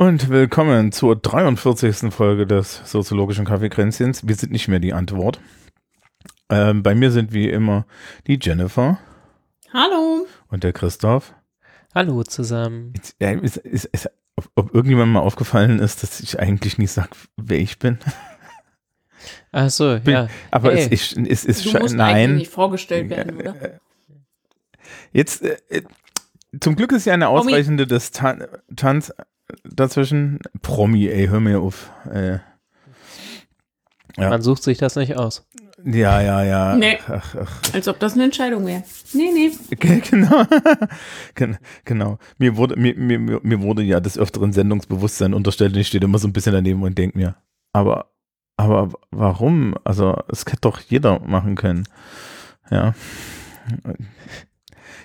Und willkommen zur 43. Folge des soziologischen Kaffeekränzchens. Wir sind nicht mehr die Antwort. Ähm, bei mir sind wie immer die Jennifer Hallo. und der Christoph. Hallo zusammen. Jetzt, ja, ist, ist, ist, ob, ob irgendjemand mal aufgefallen ist, dass ich eigentlich nicht sage, wer ich bin. Ach so, Bin- ja. Aber Hey. es ist, es ist Du sche- musst eigentlich nein. nicht vorgestellt werden, oder? Jetzt, äh, äh, zum Glück ist ja eine ausreichende Distanz dazwischen. Promi, ey, hör mir auf. Äh, ja. Man sucht sich das nicht aus. ja, ja, ja. Nee. Ach, ach. Als ob das eine Entscheidung wäre. Nee, nee. Ge- Genau. Gen- genau. Mir wurde, mir, mir, mir mir wurde ja des Öfteren Sendungsbewusstsein unterstellt und ich stehe immer so ein bisschen daneben und denke mir, aber, aber warum? Also, es hätte doch jeder machen können. Ja.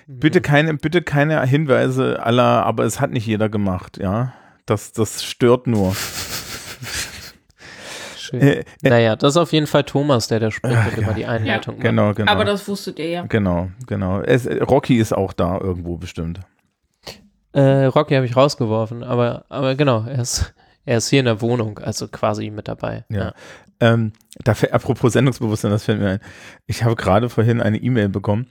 Bitte keine, bitte keine Hinweise aller, aber es hat nicht jeder gemacht, ja. Das, das stört nur. Schön. Äh, äh, naja, das ist auf jeden Fall Thomas, der da spricht Ach, und ja. immer die Einleitung macht. genau, genau. Aber das wusstet ihr ja. genau, genau. Es, Rocky ist auch da irgendwo bestimmt. Äh, Rocky habe ich rausgeworfen, aber, aber genau, er ist, er ist hier in der Wohnung, also quasi mit dabei. Ja. Ähm, dafür, apropos Sendungsbewusstsein, das fällt mir ein. Ich habe gerade vorhin eine E-Mail bekommen,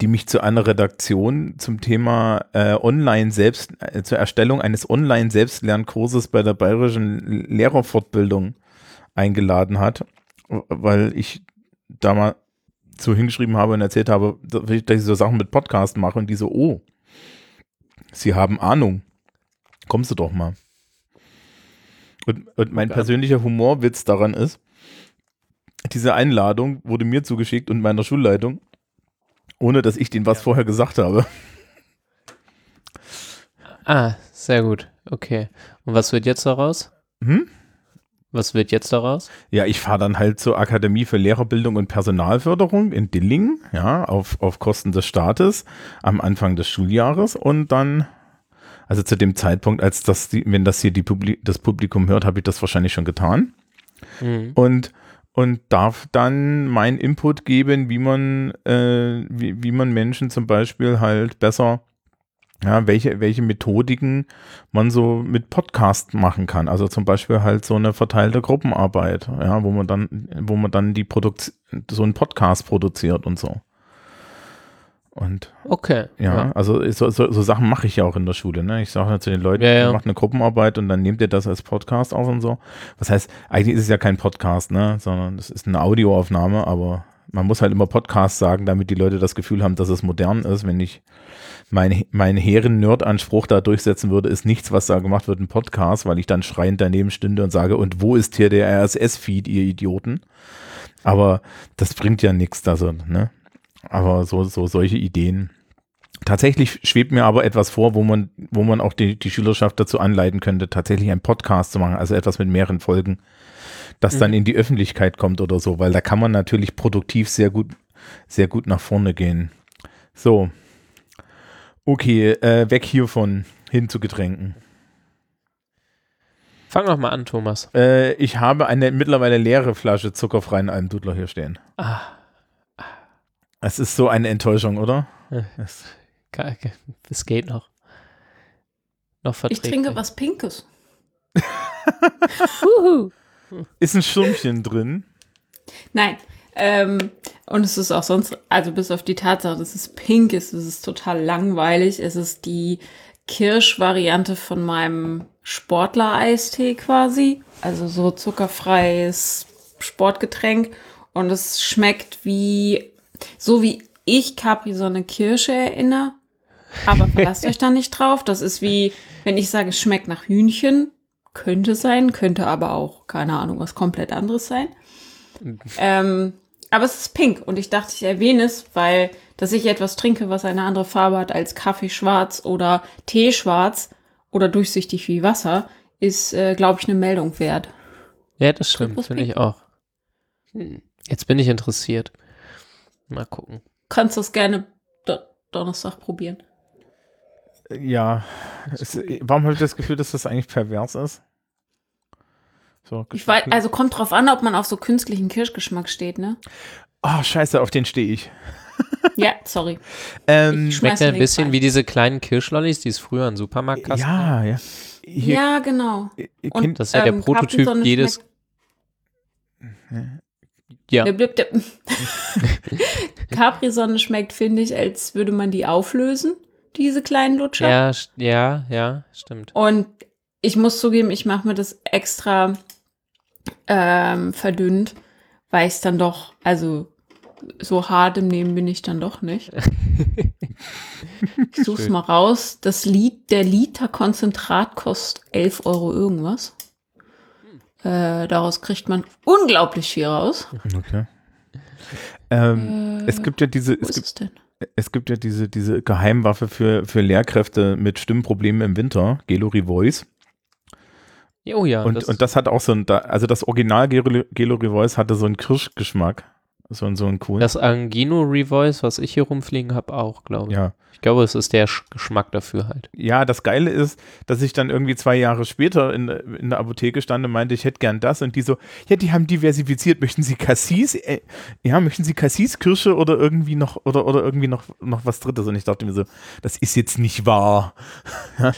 die mich zu einer Redaktion zum Thema äh, Online selbst, äh, zur Erstellung eines Online-Selbstlernkurses bei der Bayerischen Lehrerfortbildung eingeladen hat, weil ich da mal so hingeschrieben habe und erzählt habe, dass ich dass ich so Sachen mit Podcast mache und die so, oh, Sie haben Ahnung. Kommst du doch mal. Und, und mein Okay. persönlicher Humorwitz daran ist, diese Einladung wurde mir zugeschickt und meiner Schulleitung, ohne dass ich denen was vorher gesagt habe. Ah, sehr gut. Okay. Und was wird jetzt daraus? Hm? Was wird jetzt daraus? Ja, ich fahre dann halt zur Akademie für Lehrerbildung und Personalförderung in Dillingen, ja, auf, auf Kosten des Staates am Anfang des Schuljahres und dann, also zu dem Zeitpunkt, als das, die, wenn das hier die Publi das Publikum hört, habe ich das wahrscheinlich schon getan. Mhm. und, und darf dann meinen Input geben, wie man, äh, wie, wie man Menschen zum Beispiel halt besser, ja, welche, welche Methodiken man so mit Podcast machen kann. Also zum Beispiel halt so eine verteilte Gruppenarbeit, ja, wo man dann, wo man dann die Produkt, so einen Podcast produziert und so. Und Okay. ja, also so, so, so Sachen mache ich ja auch in der Schule. Ne? Ich sage zu den Leuten, Ja, ja. ihr macht eine Gruppenarbeit und dann nehmt ihr das als Podcast auf und so. Was heißt, eigentlich ist es ja kein Podcast, ne? sondern es ist eine Audioaufnahme, aber man muss halt immer Podcast sagen, damit die Leute das Gefühl haben, dass es modern ist. Wenn ich mein, mein Herren-Nerd-Anspruch da durchsetzen würde, ist nichts, was da gemacht wird, ein Podcast, weil ich dann schreiend daneben stünde und sage, und wo ist hier der RSS-Feed, ihr Idioten? Aber das bringt ja nichts, also, ne? Aber so, so solche Ideen. Tatsächlich schwebt mir aber etwas vor, wo man, wo man auch die, die Schülerschaft dazu anleiten könnte, tatsächlich einen Podcast zu machen, also etwas mit mehreren Folgen, das dann in die Öffentlichkeit kommt oder so, weil da kann man natürlich produktiv sehr gut, sehr gut nach vorne gehen. So. Okay, äh, weg hiervon, hin zu Getränken. Fang doch mal an, Thomas. Äh, ich habe eine mittlerweile leere Flasche zuckerfreien Almdudler hier stehen. Ah, Es ist so eine Enttäuschung, oder? Ja. Es-. Es geht noch. Noch Ich trinke was Pinkes. Ist ein Schirmchen drin. Nein. Ähm, und es ist auch sonst, also bis auf die Tatsache, dass es pink ist, es ist total langweilig. Es ist die Kirschvariante von meinem Sportler-Eistee quasi. Also so zuckerfreies Sportgetränk. Und es schmeckt wie, so wie ich Capri-Sonne Kirsche erinnere. Aber verlasst euch da nicht drauf. Das ist wie, wenn ich sage, es schmeckt nach Hühnchen. Könnte sein, könnte aber auch, keine Ahnung, was komplett anderes sein. Ähm, aber es ist pink und ich dachte, ich erwähne es, weil, dass ich etwas trinke, was eine andere Farbe hat als Kaffee schwarz oder Tee schwarz oder durchsichtig wie Wasser, ist, äh, glaube ich, eine Meldung wert. Ja, das stimmt, finde ich auch. Hm, Jetzt bin ich interessiert. Mal gucken. Kannst das gerne da Donnerstag probieren. Ja, es, warum habe ich das Gefühl, dass das eigentlich pervers ist? So, Ich weiß, also kommt drauf an, ob man auf so künstlichen Kirschgeschmack steht, ne? Ah, scheiße, auf den stehe ich. Ja, sorry. Ähm, Schmeckt ein bisschen rein. wie diese kleinen Kirschlollis, die es früher in Supermarktkasten ja, ja. Hier, Ja, genau. Und, kennt, Das ist ja der ähm, Prototyp jedes. schmeckt- Ja. Capri-Sonne schmeckt, finde ich, als würde man die auflösen, diese kleinen Lutscher. ja, ja, ja, stimmt. Und ich muss zugeben, ich mache mir das extra ähm, verdünnt, weil ich es dann doch, also so hart im Nehmen bin ich dann doch nicht. ich such's Schön. mal raus. Das Lied, der Liter Konzentrat kostet 11 Euro irgendwas. Äh, daraus kriegt man unglaublich viel raus. okay. Ähm, Äh, es gibt ja diese, es ist gibt, es denn? es gibt ja diese, diese Geheimwaffe für, für Lehrkräfte mit Stimmproblemen im Winter, Gelori Voice. Oh ja, Und das, und das hat auch so ein, da- also das Original Gelori Voice hatte so einen Kirschgeschmack. So, so einen coolen. das Angino Revoice, was ich hier rumfliegen habe, auch, glaube ich. ja. Ich glaube, es ist der Sch Geschmack dafür halt. Ja, das Geile ist, dass ich dann irgendwie zwei Jahre später in, in der Apotheke stand und meinte, ich hätte gern das und die so, ja, die haben diversifiziert, möchten Sie Cassis? Äh, ja, möchten Sie Cassis Kirsche oder irgendwie noch oder oder irgendwie noch noch was drittes und ich dachte mir so, das ist jetzt nicht wahr.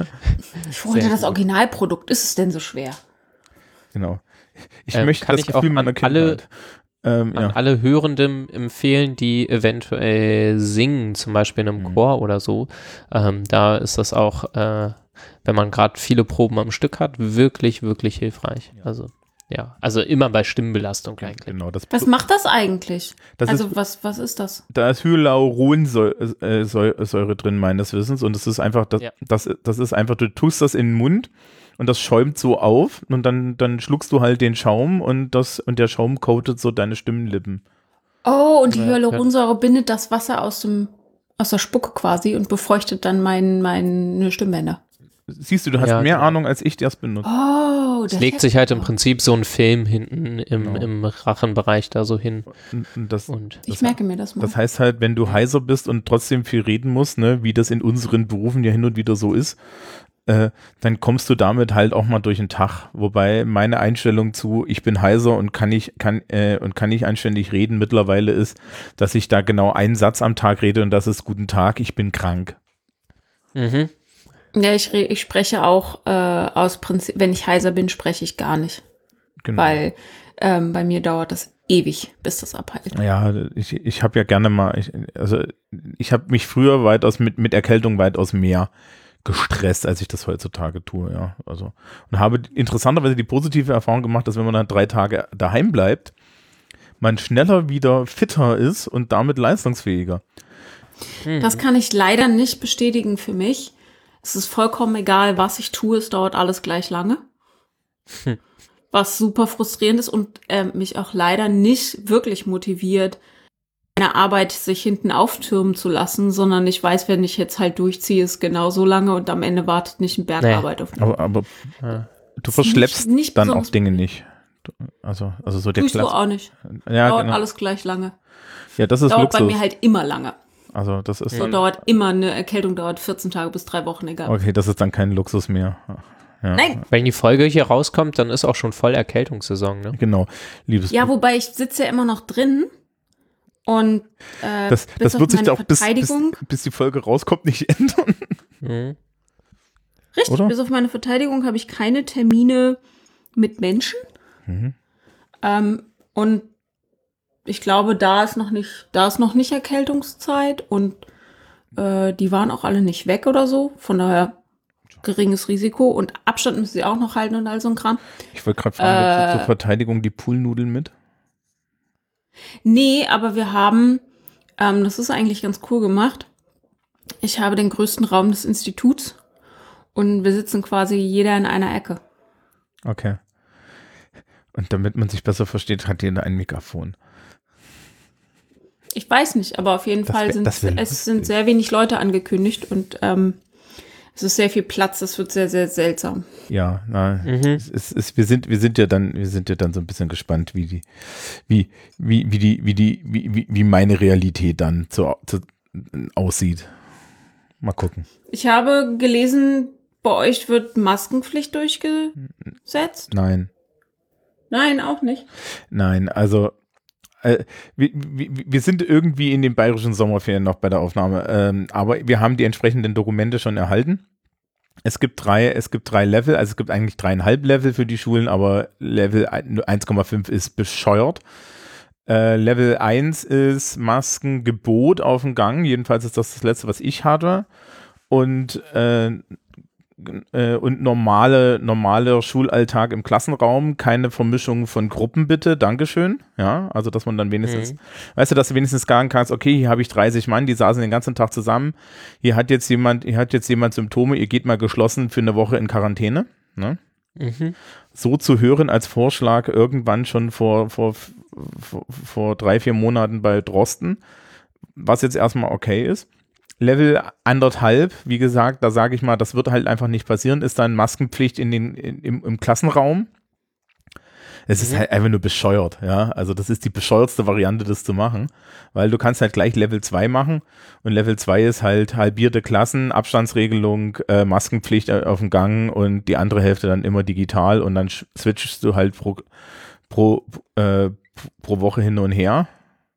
Ich wollte Sehr das gut. Originalprodukt. Ist es denn so schwer? Genau. Ich Ähm, möchte kann das ich auch Gefühl meiner an alle- Kindheit. Ähm, An ja. alle Hörenden empfehlen, die eventuell singen, zum Beispiel in einem Mhm. Chor oder so. Ähm, da ist das auch, äh, wenn man gerade viele Proben am Stück hat, wirklich, wirklich hilfreich. Also, ja, also immer bei Stimmbelastung eigentlich. Genau, das, Was macht das eigentlich? das also ist, was, was ist das? da ist Hyaluronsäure äh, drin, meines Wissens. Und es ist einfach, das, Ja. das, das ist einfach, du tust das in den Mund und das schäumt so auf und dann, dann schluckst du halt den Schaum und das, und der Schaum coatet so deine Stimmenlippen. Oh, und die Hyaluronsäure bindet das Wasser aus dem aus der Spucke quasi und befeuchtet dann mein, meine Stimmbänder. Siehst du, du hast Ja, mehr genau. Ahnung, als ich das benutze. Oh, Es legt sich halt im Prinzip so ein Film hinten im, Genau. im Rachenbereich da so hin. Und, und das, Und Ich merke mir das mal. das heißt halt, wenn du heiser bist und trotzdem viel reden musst, ne, wie das in unseren Berufen ja hin und wieder so ist, äh, dann kommst du damit halt auch mal durch den Tag. Wobei meine Einstellung zu, ich bin heiser und kann nicht, kann, äh, und kann nicht anständig reden mittlerweile ist, dass ich da genau einen Satz am Tag rede und das ist guten Tag, ich bin krank. mhm. ja, ich, ich spreche auch äh, aus Prinzip, wenn ich heiser bin, spreche ich gar nicht. Genau. Weil ähm, bei mir dauert das ewig, bis das abheilt. Ja, ich, ich habe ja gerne mal, ich, also ich habe mich früher weitaus mit, mit Erkältung weitaus mehr gestresst, als ich das heutzutage tue, ja. Also und habe interessanterweise die positive Erfahrung gemacht, dass wenn man dann drei Tage daheim bleibt, man schneller wieder fitter ist und damit leistungsfähiger. Das kann ich leider nicht bestätigen für mich. Es ist vollkommen egal, was ich tue, es dauert alles gleich lange. Was super frustrierend ist und ähm, mich auch leider nicht wirklich motiviert, meine Arbeit sich hinten auftürmen zu lassen, sondern ich weiß, wenn ich jetzt halt durchziehe, ist genau so lange und am Ende wartet nicht ein Berg Nee. Auf mich. Aber, aber Ja. du verschleppst nicht- nicht dann auch Dinge nicht. Also, also so der Tust du Klasse. auch nicht. Ja, dauert genau. alles gleich lange. ja, das ist Dauert bei Luxus. mir halt immer lange. also das ist So dann, dauert immer eine Erkältung, dauert 14 Tage bis drei Wochen, egal. okay, das ist dann kein Luxus mehr. Ja. Nein, Wenn die Folge hier rauskommt, dann ist auch schon voll Erkältungssaison, ne? Genau, liebes Ja, wobei ich sitze ja immer noch drin und äh, das, bis das auf wird sich meine auch bis, bis, Verteidigung, bis die Folge rauskommt nicht ändern. Mhm. richtig, oder? bis auf meine Verteidigung habe ich keine Termine mit Menschen. Mhm. Ähm, und ich glaube, da ist noch nicht, da ist noch nicht Erkältungszeit und äh, die waren auch alle nicht weg oder so. Von daher geringes Risiko und Abstand müssen sie auch noch halten und all so ein Kram. Ich wollte gerade fragen, Äh, zur Verteidigung die Poolnudeln mit? Nee, aber wir haben, ähm, das ist eigentlich ganz cool gemacht. Ich habe den größten Raum des Instituts und wir sitzen quasi jeder in einer Ecke. Okay. Und damit man sich besser versteht, hat jeder ein Mikrofon. Ich weiß nicht, aber auf jeden Das Fall wär- sind es sind sehr wenig Leute angekündigt und ähm, es ist sehr viel Platz. Das wird sehr sehr seltsam. Ja, na, Mhm. es, es, es, wir sind, wir sind ja dann, wir sind ja dann so ein bisschen gespannt, wie die, wie, wie, wie die, wie die, wie, wie, wie meine Realität dann zu, zu, aussieht. Mal gucken. Ich habe gelesen, bei euch wird Maskenpflicht durchgesetzt. Nein. Nein, auch nicht. Nein, also äh, wir, wir, wir sind irgendwie in den bayerischen Sommerferien noch bei der Aufnahme, ähm, aber wir haben die entsprechenden Dokumente schon erhalten. Es gibt drei, es gibt drei Level, also es gibt eigentlich dreieinhalb Level für die Schulen, aber Level 1,5 ist bescheuert. Äh, Level 1 ist Maskengebot auf dem Gang, jedenfalls ist das das letzte, was ich hatte. Und äh, äh, und normale, normaler Schulalltag im Klassenraum, keine Vermischung von Gruppen bitte, Dankeschön. Ja, also dass man dann wenigstens, Mhm. weißt du, dass du wenigstens sagen kannst, okay, hier habe ich 30 Mann, die saßen den ganzen Tag zusammen, hier hat jetzt jemand, hier hat jetzt jemand Symptome, ihr geht mal geschlossen für eine Woche in Quarantäne. Ne? Mhm. so zu hören als Vorschlag irgendwann schon vor, vor, vor, vor drei, vier Monaten bei Drosten, was jetzt erstmal okay ist. Level anderthalb, wie gesagt, da sage ich mal, das wird halt einfach nicht passieren, ist dann Maskenpflicht in den, in, im, im Klassenraum. Es ist Mhm. halt einfach nur bescheuert, ja. Also das ist die bescheuertste Variante, das zu machen, weil du kannst halt gleich Level 2 machen und Level 2 ist halt halbierte Klassen, Abstandsregelung, äh, Maskenpflicht äh, auf dem Gang und die andere Hälfte dann immer digital und dann switchst du halt pro, pro, äh, pro Woche hin und her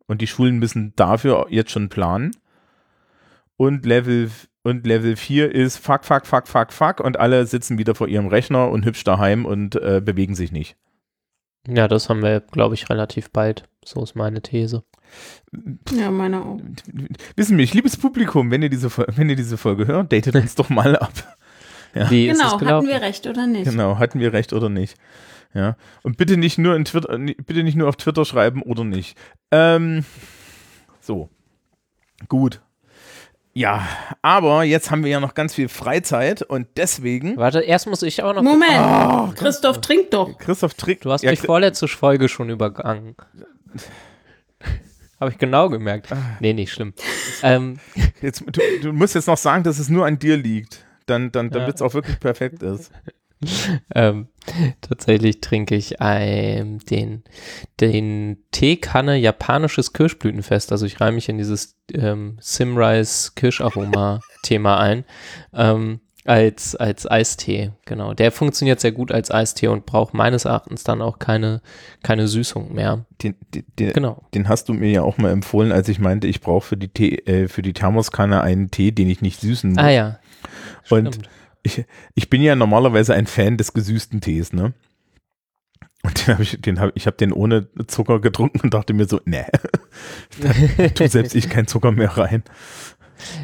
und die Schulen müssen dafür jetzt schon planen. Und Level und Level 4 ist fuck, fuck, fuck, fuck, fuck und alle sitzen wieder vor ihrem Rechner und hübsch daheim und äh, bewegen sich nicht. Ja, das haben wir, glaube ich, relativ bald. So ist meine These. Ja, meine auch. Wissen mich, liebes Publikum, wenn ihr diese, wenn ihr diese Folge hört, datet uns doch mal ab. Ja. Wie ist es Genau, hatten wir recht oder nicht? Genau, hatten wir recht oder nicht. Ja. Und bitte nicht nur in Twitter, bitte nicht nur auf Twitter schreiben oder nicht. Ähm, so. Gut. Ja, aber jetzt haben wir ja noch ganz viel Freizeit und deswegen. Warte, erst muss ich auch noch. Moment, Oh, Christoph, trink doch. Christoph Trick. Du hast ja, mich vorletzte Folge schon übergangen. Habe ich genau gemerkt. Nee, nicht schlimm. ähm, jetzt, du, du musst jetzt noch sagen, dass es nur an dir liegt. Dann, dann, Ja. damit es auch wirklich perfekt ist. ähm, tatsächlich trinke ich ähm, den, den Teekanne japanisches Kirschblütenfest. Also ich reihe mich in dieses ähm, Simrise Kirscharoma-Thema ein. Ähm, als, als Eistee, genau. Der funktioniert sehr gut als Eistee und braucht meines Erachtens dann auch keine, keine Süßung mehr. Den, den, den, Genau. den hast du mir ja auch mal empfohlen, als ich meinte, ich brauche für die Tee, äh, für die Thermoskanne einen Tee, den ich nicht süßen muss. Ah ja. Und Stimmt. Ich, ich bin ja normalerweise ein Fan des gesüßten Tees, ne? Und den habe ich, den habe ich habe den ohne Zucker getrunken und dachte mir so, ne, da tu selbst ich keinen Zucker mehr rein.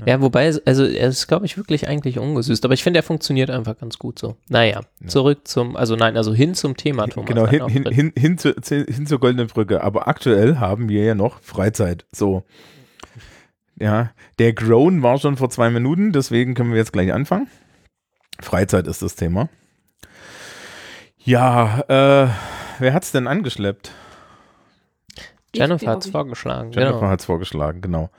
Ja, wobei, also er ist, glaube ich, wirklich eigentlich ungesüßt, aber ich finde, er funktioniert einfach ganz gut so. Naja, zurück zum, also nein, also hin zum Thema, Thomas. genau, hin, hin, hin, hin, zu, hin zur goldenen Brücke. Aber aktuell haben wir ja noch Freizeit. So. Ja, der Groan war schon vor zwei Minuten, deswegen können wir jetzt gleich anfangen. Freizeit ist das Thema. Ja, äh, wer hat's denn angeschleppt? Jennifer hat es vorgeschlagen. Jennifer genau. hat's vorgeschlagen, genau.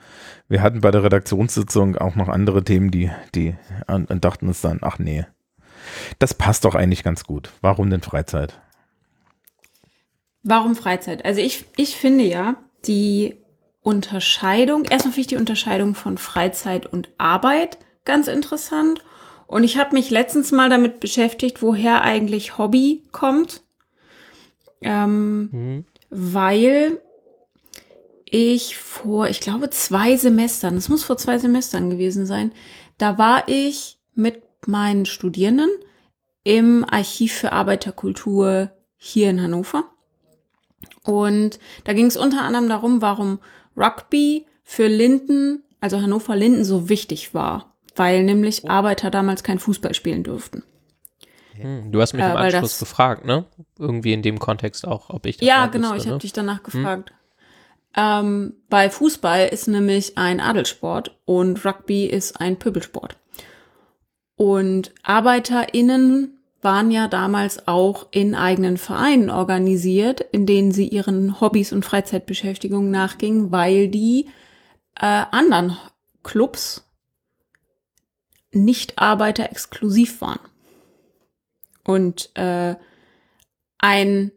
Wir hatten bei der Redaktionssitzung auch noch andere Themen, die, die und, und dachten uns dann, ach nee, das passt doch eigentlich ganz gut. Warum denn Freizeit? Warum Freizeit? Also ich, ich finde ja, die Unterscheidung, erstmal finde ich die Unterscheidung von Freizeit und Arbeit ganz interessant. Und ich habe mich letztens mal damit beschäftigt, woher eigentlich Hobby kommt. Ähm, Mhm. weil ich vor, ich glaube, zwei Semestern, das muss vor zwei Semestern gewesen sein, da war ich mit meinen Studierenden im Archiv für Arbeiterkultur hier in Hannover. Und da ging es unter anderem darum, warum Rugby für Linden, also Hannover Linden, so wichtig war. Weil nämlich Arbeiter damals kein Fußball spielen durften. Hm, Du hast mich Äh, im weil Anschluss das- gefragt, ne? Irgendwie in dem Kontext auch, ob ich das Ja, genau, wüsste, ich habe ne? dich danach gefragt. Ähm, bei Fußball ist nämlich ein Adelssport und Rugby ist ein Pöbelsport. Und ArbeiterInnen waren ja damals auch in eigenen Vereinen organisiert, in denen sie ihren Hobbys und Freizeitbeschäftigungen nachgingen, weil die äh, anderen Clubs nicht Arbeiter exklusiv waren. Und äh, ein,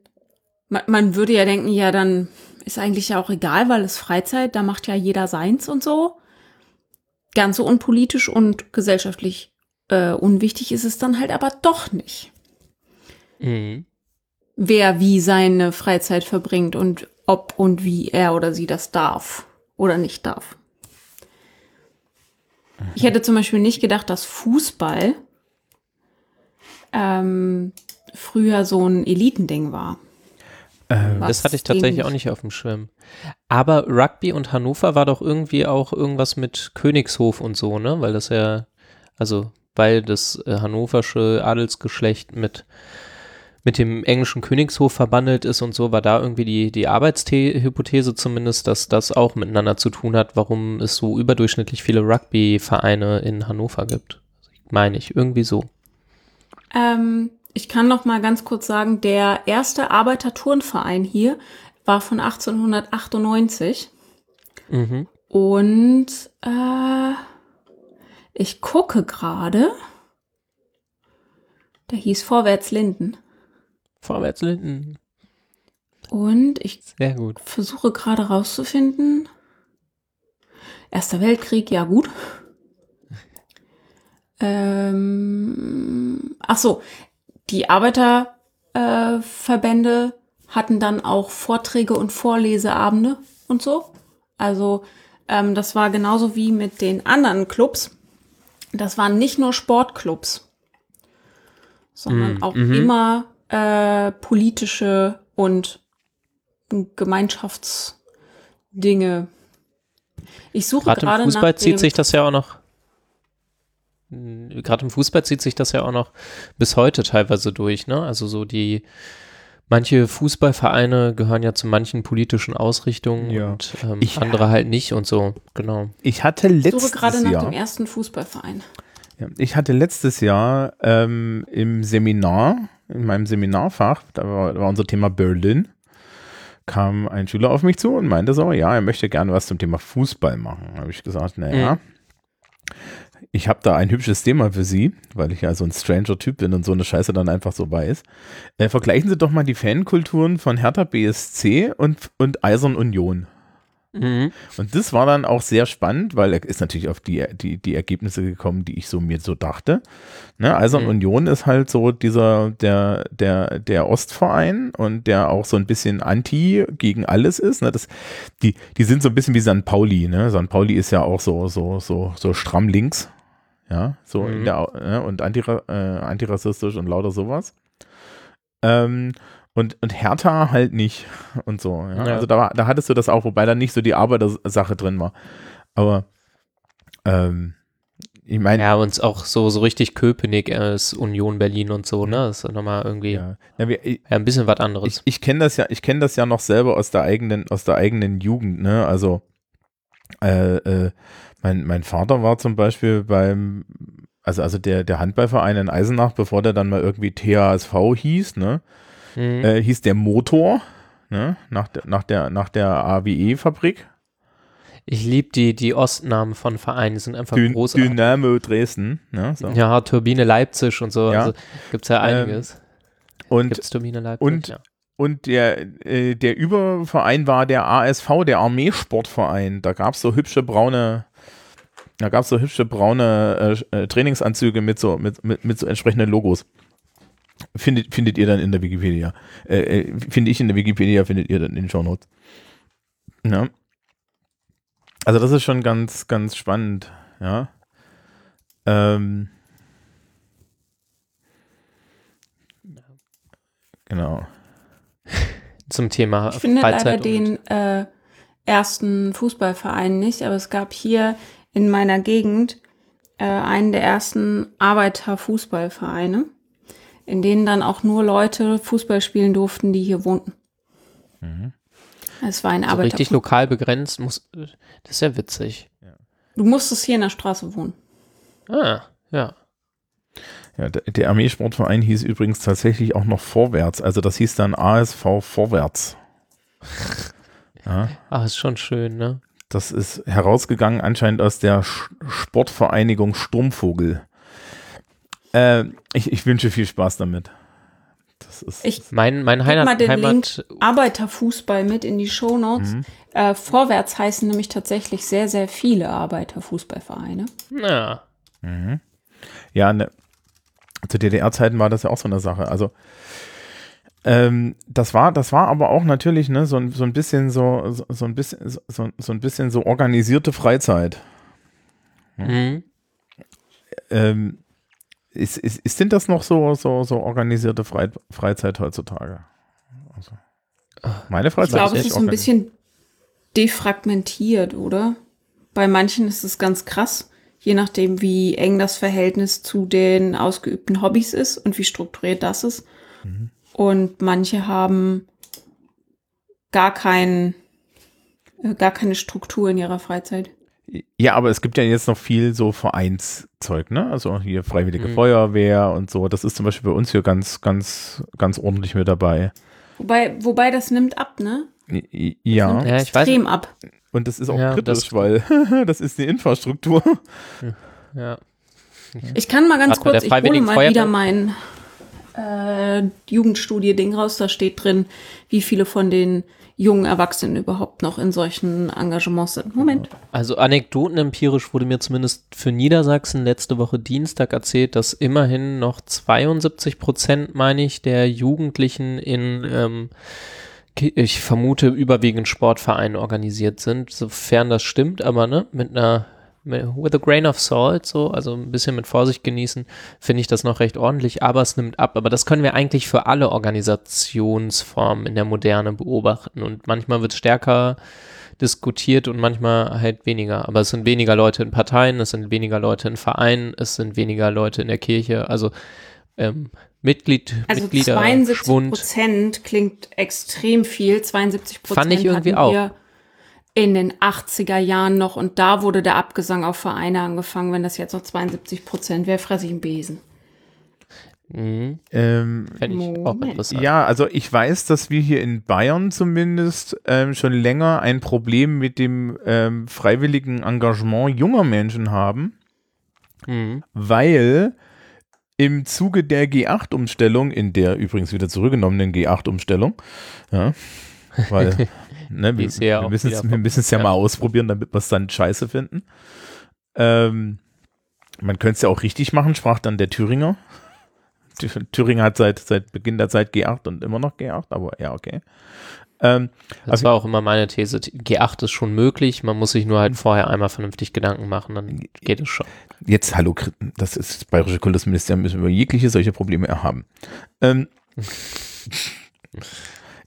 man, man würde ja denken, ja, dann ist eigentlich ja auch egal, weil es Freizeit, da macht ja jeder seins und so. ganz so unpolitisch und gesellschaftlich äh, unwichtig ist es dann halt aber doch nicht. Mhm. Wer wie seine Freizeit verbringt und ob und wie er oder sie das darf oder nicht darf. Ich hätte zum Beispiel nicht gedacht, dass Fußball ähm, früher so ein Elitending war. Ähm, Was Das hatte ich tatsächlich gegen- auch nicht auf dem Schirm. Aber Rugby und Hannover war doch irgendwie auch irgendwas mit Königshof und so, ne? Weil das ja, also weil das äh, hannoversche Adelsgeschlecht mit mit dem englischen Königshof verbandelt ist und so, war da irgendwie die, die Arbeitshypothese zumindest, dass das auch miteinander zu tun hat, warum es so überdurchschnittlich viele Rugby-Vereine in Hannover gibt. Meine ich, irgendwie so. Ähm, ich kann noch mal ganz kurz sagen, der erste Arbeiterturnverein hier war von 1898 Mhm. und äh, ich gucke gerade. Der hieß Vorwärts Linden Vorwärts Linden. und ich Sehr gut. versuche gerade rauszufinden. Erster Weltkrieg, ja gut. Ähm, ach so, die Arbeiterverbände äh, hatten dann auch Vorträge und Vorleseabende und so. Also ähm, das war genauso wie mit den anderen Clubs. Das waren nicht nur Sportclubs, sondern Mm, auch mhm. immer äh, politische und Gemeinschaftsdinge. Ich suche Gerade gerade im Fußball nach zieht sich das ja auch noch. Gerade im Fußball zieht sich das ja auch noch bis heute teilweise durch, ne? Also so die manche Fußballvereine gehören ja zu manchen politischen Ausrichtungen Ja. und ähm, Ich- andere halt nicht und so, genau. Ich hatte ich suche letztes gerade nach Jahr, dem ersten Fußballverein. ja, ich hatte letztes Jahr ähm, im Seminar, in meinem Seminarfach, da war, war unser Thema Berlin, kam ein Schüler auf mich zu und meinte so, ja, er möchte gerne was zum Thema Fußball machen. Da habe ich gesagt, naja, Mhm. ich habe da ein hübsches Thema für Sie, weil ich ja so ein Stranger-Typ bin und so eine Scheiße dann einfach so weiß. Äh, vergleichen Sie doch mal die Fankulturen von Hertha BSC und, und Eisern Union. Mhm. Und das war dann auch sehr spannend, weil er ist natürlich auf die, die, die Ergebnisse gekommen, die ich so mir so dachte. Ne, Eisern Mhm. Union ist halt so dieser, der, der, der Ostverein und der auch so ein bisschen anti gegen alles ist. Ne? Das, die, die sind so ein bisschen wie St. Pauli. Ne? St. Pauli ist ja auch so, so, so, so stramm links. Ja, so in Mhm. der, ne? und antira, äh, antirassistisch und lauter sowas. Ähm, und, und Hertha halt nicht und so. Ja? Ja. Also da, war- da hattest du das auch, wobei da nicht so die Arbeitersache drin war. Aber ähm, ich meine, Ja, und auch so, so richtig Köpenick äh, ist Union Berlin und so, ne? Das ist nochmal irgendwie ja. ja. Wir, ich, ein bisschen was anderes. ich, ich kenne das ja, ich kenne das ja noch selber aus der eigenen, aus der eigenen Jugend, ne? Also äh, äh, mein, mein Vater war zum Beispiel beim, also, also der, der Handballverein in Eisenach, bevor der dann mal irgendwie THSV hieß, ne? Mhm. äh, hieß der Motor, ne? Nach der, nach der, nach der AWE-Fabrik. ich liebe die, die Ostnamen von Vereinen, die sind einfach Dyn großartig. Dynamo Dresden, ne? So. Ja, Turbine Leipzig und so. Ja. Also gibt es ja einiges. Und Gibt es Turbine Leipzig? und- ja. Und der, äh, der Überverein war der ASV, der Armeesportverein. Da gab es so hübsche braune, da gab es so hübsche braune äh, äh, Trainingsanzüge mit so, mit, mit, mit so entsprechenden Logos. Findet, findet ihr dann in der Wikipedia. Äh, äh, finde ich in der Wikipedia, findet ihr dann in den Shownotes. Ja. Also das ist schon ganz, ganz spannend, ja. Ähm, genau. Zum Thema Ich finde leider Freizeit und- den äh, ersten Fußballverein nicht, aber es gab hier in meiner Gegend äh, einen der ersten Arbeiterfußballvereine, in denen dann auch nur Leute Fußball spielen durften, die hier wohnten. Es war ein so richtig Arbeiter. lokal begrenzt. Muss, das ist ja witzig. Du musstest hier in der Straße wohnen. Ah, ja. Ja, der, Armeesportverein hieß übrigens tatsächlich auch noch Vorwärts. Also das hieß dann ASV Vorwärts. Ja, Ah, ist schon schön, ne? das ist herausgegangen anscheinend aus der Sportvereinigung Sturmvogel. Äh, ich, ich wünsche viel Spaß damit. Das ist, Ich Mein, mein Heimat, mal den Heimat Link Arbeiterfußball mit in die Shownotes. Mhm. Äh, vorwärts heißen nämlich tatsächlich sehr, sehr viele Arbeiterfußballvereine. na, Ja, ne, zu DDR-Zeiten war das ja auch so eine Sache. Also ähm, das war, das war aber auch natürlich ne, so, ein- so ein bisschen so, so, so ein bisschen so, so ein bisschen so organisierte Freizeit. mhm. Ähm, ist, ist, ist denn das noch so, so, so organisierte Frei, Freizeit heutzutage? Also, meine Ich Freizeit glaube, es echt ist ein bisschen defragmentiert, oder? Bei manchen ist es ganz krass, je nachdem, wie eng das Verhältnis zu den ausgeübten Hobbys ist und wie strukturiert das ist. Mhm. Und manche haben gar kein, äh, gar keine Struktur in ihrer Freizeit. Ja, aber es gibt ja jetzt noch viel so Vereinszeug, ne? Also hier Freiwillige Mhm. Feuerwehr und so. Das ist zum Beispiel bei uns hier ganz, ganz, ganz ordentlich mit dabei. Wobei, wobei das nimmt ab, ne? Ja, Nimmt Ja, ich weiß- extrem ab. und das ist auch Ja, kritisch, das- weil das ist die Infrastruktur. ja. Ich kann mal ganz bei kurz, ich hole mal Feuerwehr- wieder mein äh, Jugendstudie-Ding raus. Da steht drin, wie viele von den jungen Erwachsenen überhaupt noch in solchen Engagements sind. Moment. Also anekdotenempirisch wurde mir zumindest für Niedersachsen letzte Woche Dienstag erzählt, dass immerhin noch 72 Prozent, meine ich, der Jugendlichen in, ähm, ich vermute, überwiegend Sportvereinen organisiert sind, sofern das stimmt, aber ne, mit einer with a grain of salt, so, also ein bisschen mit Vorsicht genießen, finde ich das noch recht ordentlich, aber es nimmt ab. Aber das können wir eigentlich für alle Organisationsformen in der Moderne beobachten und manchmal wird es stärker diskutiert und manchmal halt weniger. Aber es sind weniger Leute in Parteien, es sind weniger Leute in Vereinen, es sind weniger Leute in der Kirche. Also ähm, Mitglied, Also 72 Mitgliederschwund. Prozent klingt extrem viel. 72 Prozent Fand ich irgendwie auch. In den 80er Jahren noch und da wurde der Abgesang auf Vereine angefangen. Wenn das jetzt noch 72 Prozent wäre, fresse ich einen Besen. Mhm, Ähm, Fände ich auch interessant. ja, also ich weiß, dass wir hier in Bayern zumindest ähm, schon länger ein Problem mit dem ähm, freiwilligen Engagement junger Menschen haben. Mhm. weil im Zuge der G8-Umstellung, in der übrigens wieder zurückgenommenen G8-Umstellung, ja, weil ne, wir, wir müssen es ja, ja. mal ausprobieren, damit wir es dann scheiße finden. Ähm, man könnte es ja auch richtig machen, sprach dann der Thüringer. Thü- Thüringer hat seit, seit Beginn der Zeit G8 und immer noch G8, aber ja, okay. Ähm, Das Also- war auch immer meine These. G8 ist schon möglich, man muss sich nur halt vorher einmal vernünftig Gedanken machen, dann geht es schon. Jetzt, hallo, das ist das Bayerische Kultusministerium, müssen wir jegliche solche Probleme erhaben. Ähm,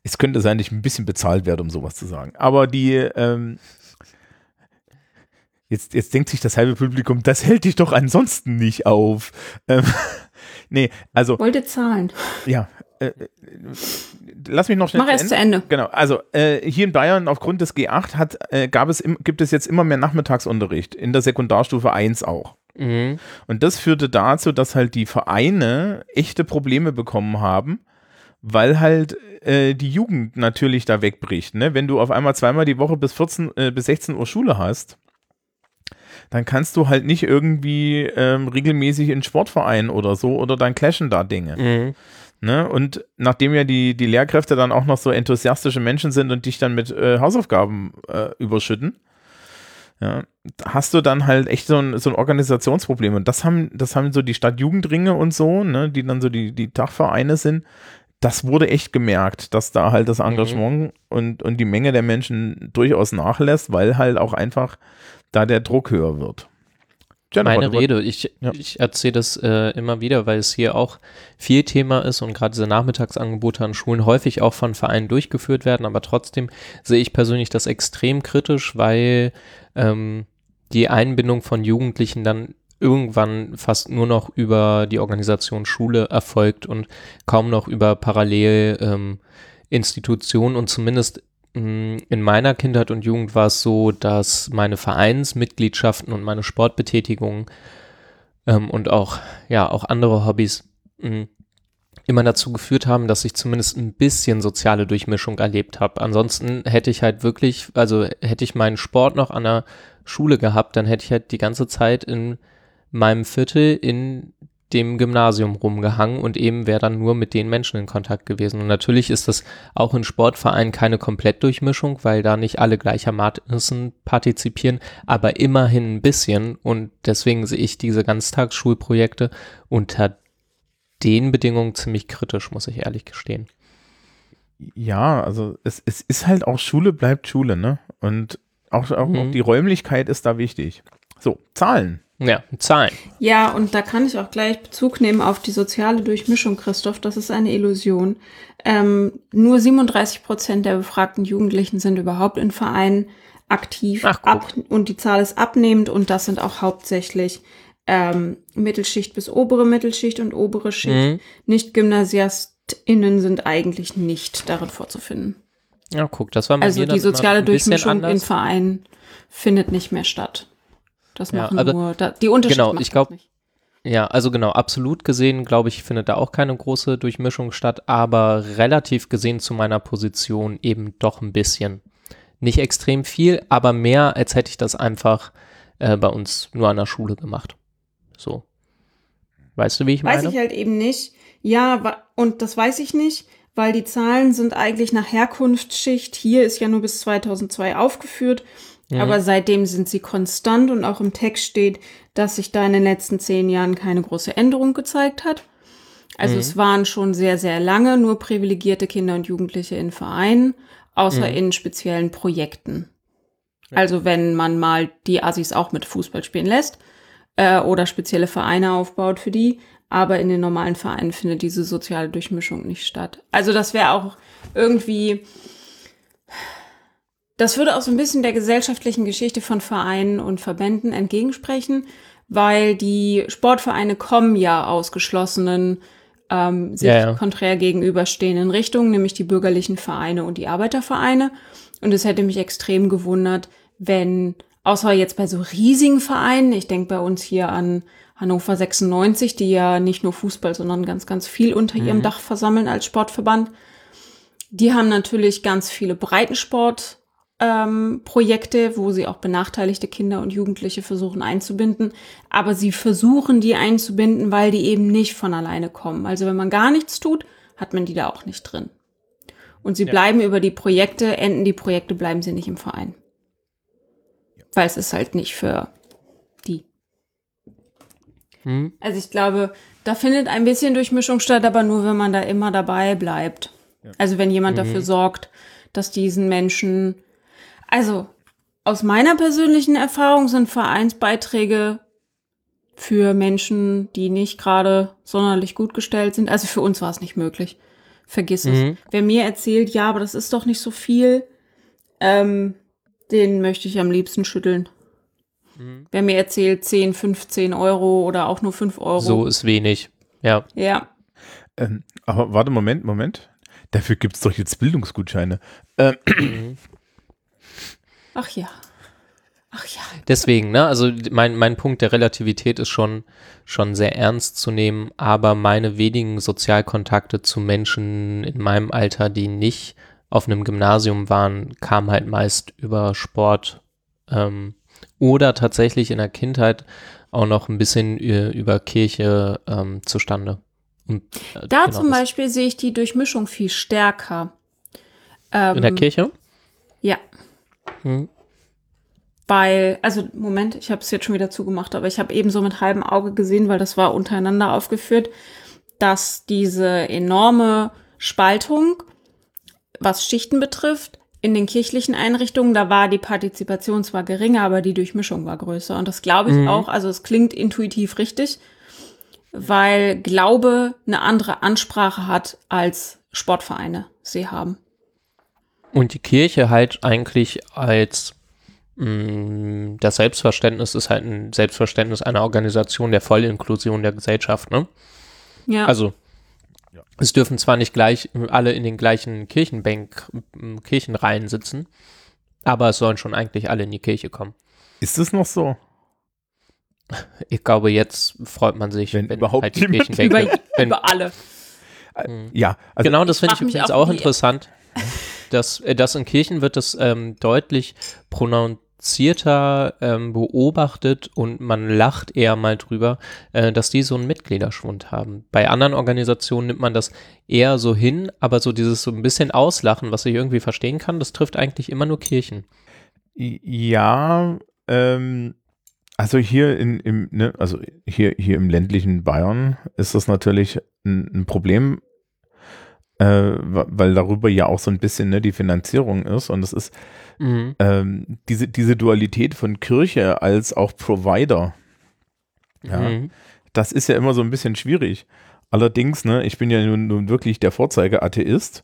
es könnte sein, dass ich ein bisschen bezahlt werde, um sowas zu sagen. Aber die, ähm, jetzt, jetzt denkt sich das halbe Publikum, das hält dich doch ansonsten nicht auf. Ähm, nee, also, Wollte zahlen. ja, äh, lass mich noch schnell Mach erst zu Ende. Genau, also äh, hier in Bayern aufgrund des G8 hat, äh, gab es im, gibt es jetzt immer mehr Nachmittagsunterricht, in der Sekundarstufe 1 auch. Mhm. Und das führte dazu, dass halt die Vereine echte Probleme bekommen haben, weil halt äh, die Jugend natürlich da wegbricht. Ne? Wenn du auf einmal zweimal die Woche bis 14, äh, bis 16 Uhr Schule hast, dann kannst du halt nicht irgendwie ähm, regelmäßig in Sportverein oder so oder dann clashen da Dinge. Mhm. Ne? Und nachdem ja die, die Lehrkräfte dann auch noch so enthusiastische Menschen sind und dich dann mit äh, Hausaufgaben äh, überschütten, ja, hast du dann halt echt so ein, so ein Organisationsproblem. Und das haben, das haben so die Stadtjugendringe und so, ne, die dann so die, die Dachvereine sind, das wurde echt gemerkt, dass da halt das Engagement und, und die Menge der Menschen durchaus nachlässt, weil halt auch einfach da der Druck höher wird. Jennifer, Meine Rede, ich, Ja. ich erzähle das äh, immer wieder, weil es hier auch viel Thema ist und gerade diese Nachmittagsangebote an Schulen häufig auch von Vereinen durchgeführt werden, aber trotzdem sehe ich persönlich das extrem kritisch, weil ähm, die Einbindung von Jugendlichen dann irgendwann fast nur noch über die Organisation Schule erfolgt und kaum noch über parallel ähm, Institutionen und zumindest mh, in meiner Kindheit und Jugend war es so, dass meine Vereinsmitgliedschaften und meine Sportbetätigungen ähm, und auch, ja, auch andere Hobbys mh, immer dazu geführt haben, dass ich zumindest ein bisschen soziale Durchmischung erlebt habe. Ansonsten hätte ich halt wirklich, also hätte ich meinen Sport noch an der Schule gehabt, dann hätte ich halt die ganze Zeit in meinem Viertel in dem Gymnasium rumgehangen und eben wäre dann nur mit den Menschen in Kontakt gewesen. Und natürlich ist das auch in Sportvereinen keine Komplettdurchmischung, weil da nicht alle gleichermaßen partizipieren, aber immerhin ein bisschen. Und deswegen sehe ich diese Ganztagsschulprojekte unter den Bedingungen ziemlich kritisch, muss ich ehrlich gestehen. Ja, also es, es ist halt auch Schule bleibt Schule, ne? Und auch, auch, Mhm. auch die Räumlichkeit ist da wichtig. So, Zahlen. Ja, Zahlen. Ja, und da kann ich auch gleich Bezug nehmen auf die soziale Durchmischung, Christoph. Das ist eine Illusion. Ähm, nur 37 Prozent der befragten Jugendlichen sind überhaupt in Vereinen aktiv. Ach, ab, und die Zahl ist abnehmend und das sind auch hauptsächlich ähm, Mittelschicht bis obere Mittelschicht und obere Schicht. Mhm. Nicht-GymnasiastInnen sind eigentlich nicht darin vorzufinden. Ja, guck, das war bei Also die soziale Durchmischung in. Vereinen findet nicht mehr statt. Das Ja, machen aber- nur, da, die Unterschiede Genau, macht ich das glaub- nicht. Ja, also genau, absolut gesehen, glaube ich, findet da auch keine große Durchmischung statt, aber relativ gesehen zu meiner Position eben doch ein bisschen. Nicht extrem viel, aber mehr, als hätte ich das einfach äh, bei uns nur an der Schule gemacht. So. Weißt du, wie ich Weiß meine? ich halt eben nicht. Ja, und das weiß ich nicht, weil die Zahlen sind eigentlich nach Herkunftsschicht. Hier ist ja nur bis 2002 aufgeführt. Mhm. Aber seitdem sind sie konstant und auch im Text steht, dass sich da in den letzten zehn Jahren keine große Änderung gezeigt hat. Also Mhm. es waren schon sehr, sehr lange nur privilegierte Kinder und Jugendliche in Vereinen, außer Mhm. in speziellen Projekten. Also wenn man mal die Assis auch mit Fußball spielen lässt äh, oder spezielle Vereine aufbaut für die, aber in den normalen Vereinen findet diese soziale Durchmischung nicht statt. Also das wäre auch irgendwie, das würde auch so ein bisschen der gesellschaftlichen Geschichte von Vereinen und Verbänden entgegensprechen, weil die Sportvereine kommen ja aus geschlossenen, ähm, sich Ja, ja. konträr gegenüberstehenden Richtungen, nämlich die bürgerlichen Vereine und die Arbeitervereine. Und es hätte mich extrem gewundert, wenn, außer jetzt bei so riesigen Vereinen, ich denke bei uns hier an Hannover 96, die ja nicht nur Fußball, sondern ganz, ganz viel unter ihrem Dach versammeln als Sportverband. Die haben natürlich ganz viele Breitensport ähm, Projekte, wo sie auch benachteiligte Kinder und Jugendliche versuchen einzubinden. Aber sie versuchen, die einzubinden, weil die eben nicht von alleine kommen. Also wenn man gar nichts tut, hat man die da auch nicht drin. Und sie bleiben über die Projekte, enden die Projekte, bleiben sie nicht im Verein. Weil es ist halt nicht für die. Hm? Also ich glaube, da findet ein bisschen Durchmischung statt, aber nur, wenn man da immer dabei bleibt. Also wenn jemand dafür sorgt, dass diesen Menschen, also aus meiner persönlichen Erfahrung sind Vereinsbeiträge für Menschen, die nicht gerade sonderlich gut gestellt sind. Also für uns war es nicht möglich. Vergiss es. Mhm. Wer mir erzählt, ja, aber das ist doch nicht so viel, ähm, den möchte ich am liebsten schütteln. Mhm. Wer mir erzählt 10, 15 Euro oder auch nur 5 Euro. So ist wenig. Ja. Ja. Ähm, aber warte, Moment, Moment. Dafür gibt es doch jetzt Bildungsgutscheine. Ähm, Ach ja. Ach ja. Deswegen, ne, also mein, mein Punkt der Relativität ist schon, schon sehr ernst zu nehmen, aber meine wenigen Sozialkontakte zu Menschen in meinem Alter, die nicht auf einem Gymnasium waren, kamen halt meist über Sport ähm, oder tatsächlich in der Kindheit auch noch ein bisschen äh, über Kirche ähm, zustande. Und, äh, Da genau, zum Beispiel sehe ich die Durchmischung viel stärker. Ähm, In der Kirche? Ja. Hm. Weil, also Moment, ich habe es jetzt schon wieder zugemacht, aber ich habe eben so mit halbem Auge gesehen, weil das war untereinander aufgeführt, dass diese enorme Spaltung, was Schichten betrifft, in den kirchlichen Einrichtungen, da war die Partizipation zwar geringer, aber die Durchmischung war größer. Und das glaube ich Mhm. auch, also es klingt intuitiv richtig, weil Glaube eine andere Ansprache hat, als Sportvereine sie haben. Und die Kirche halt eigentlich als mh, das Selbstverständnis ist halt ein Selbstverständnis einer Organisation der Vollinklusion der Gesellschaft, ne? Ja. Also es dürfen zwar nicht gleich alle in den gleichen Kirchenbank, m, Kirchenreihen sitzen, aber es sollen schon eigentlich alle in die Kirche kommen. ist es noch so? Ich glaube, jetzt freut man sich, Wenn wenn, überhaupt halt die Kirchenbänke, über, wenn, über alle. Ja, also genau, das finde ich übrigens auch, auch interessant. Dass, äh, dass in Kirchen wird das ähm, deutlich differenzierter ähm, beobachtet und man lacht eher mal drüber, äh, dass die so einen Mitgliederschwund haben. Bei anderen Organisationen nimmt man das eher so hin, aber so dieses so ein bisschen Auslachen, was ich irgendwie verstehen kann, das trifft eigentlich immer nur Kirchen. Ja, ähm, also hier in, im, ne, also hier, hier im ländlichen Bayern ist das natürlich ein, ein Problem, äh, weil darüber ja auch so ein bisschen ne, die Finanzierung ist und es ist Mhm. ähm, diese, diese Dualität von Kirche als auch Provider. Ja, Mhm. das ist ja immer so ein bisschen schwierig. Allerdings, ne, ich bin ja nun, nun wirklich der Vorzeige-Atheist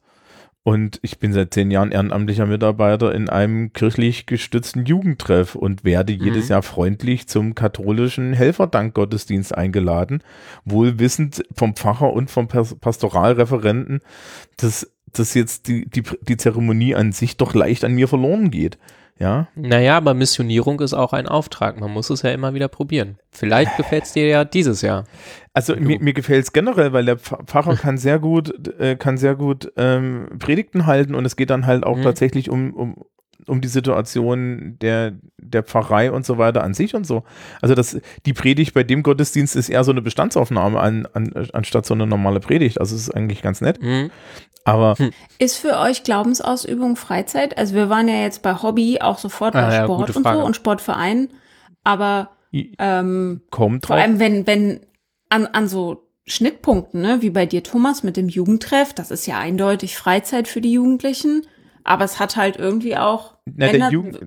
und ich bin seit zehn Jahren ehrenamtlicher Mitarbeiter in einem kirchlich gestützten Jugendtreff und werde jedes Mhm. Jahr freundlich zum katholischen Helferdankgottesdienst eingeladen, wohl wissend vom Pfarrer und vom Pastoralreferenten, dass, dass jetzt die, die, die Zeremonie an sich doch leicht an mir verloren geht. Ja, Naja, aber Missionierung ist auch ein Auftrag. Man muss es ja immer wieder probieren. Vielleicht gefällt es dir ja dieses Jahr. Also mir, mir gefällt es generell, weil der Pf- Pfarrer kann sehr gut, äh, kann sehr gut ähm, Predigten halten und es geht dann halt auch Mhm. tatsächlich um, um, um die Situation der, der Pfarrei und so weiter an sich und so. Also das, die Predigt bei dem Gottesdienst ist eher so eine Bestandsaufnahme an, an, anstatt so eine normale Predigt. Also es ist eigentlich ganz nett. Mhm. Aber Ist für euch Glaubensausübung Freizeit? Also wir waren ja jetzt bei Hobby auch sofort bei Ah ja, Sport und so und Sportverein. Aber ähm, kommt vor drauf. allem, wenn, wenn an, an so Schnittpunkten, ne, wie bei dir, Thomas, mit dem Jugendtreff, das ist ja eindeutig Freizeit für die Jugendlichen. Aber es hat halt irgendwie auch. Na, der, Jugend,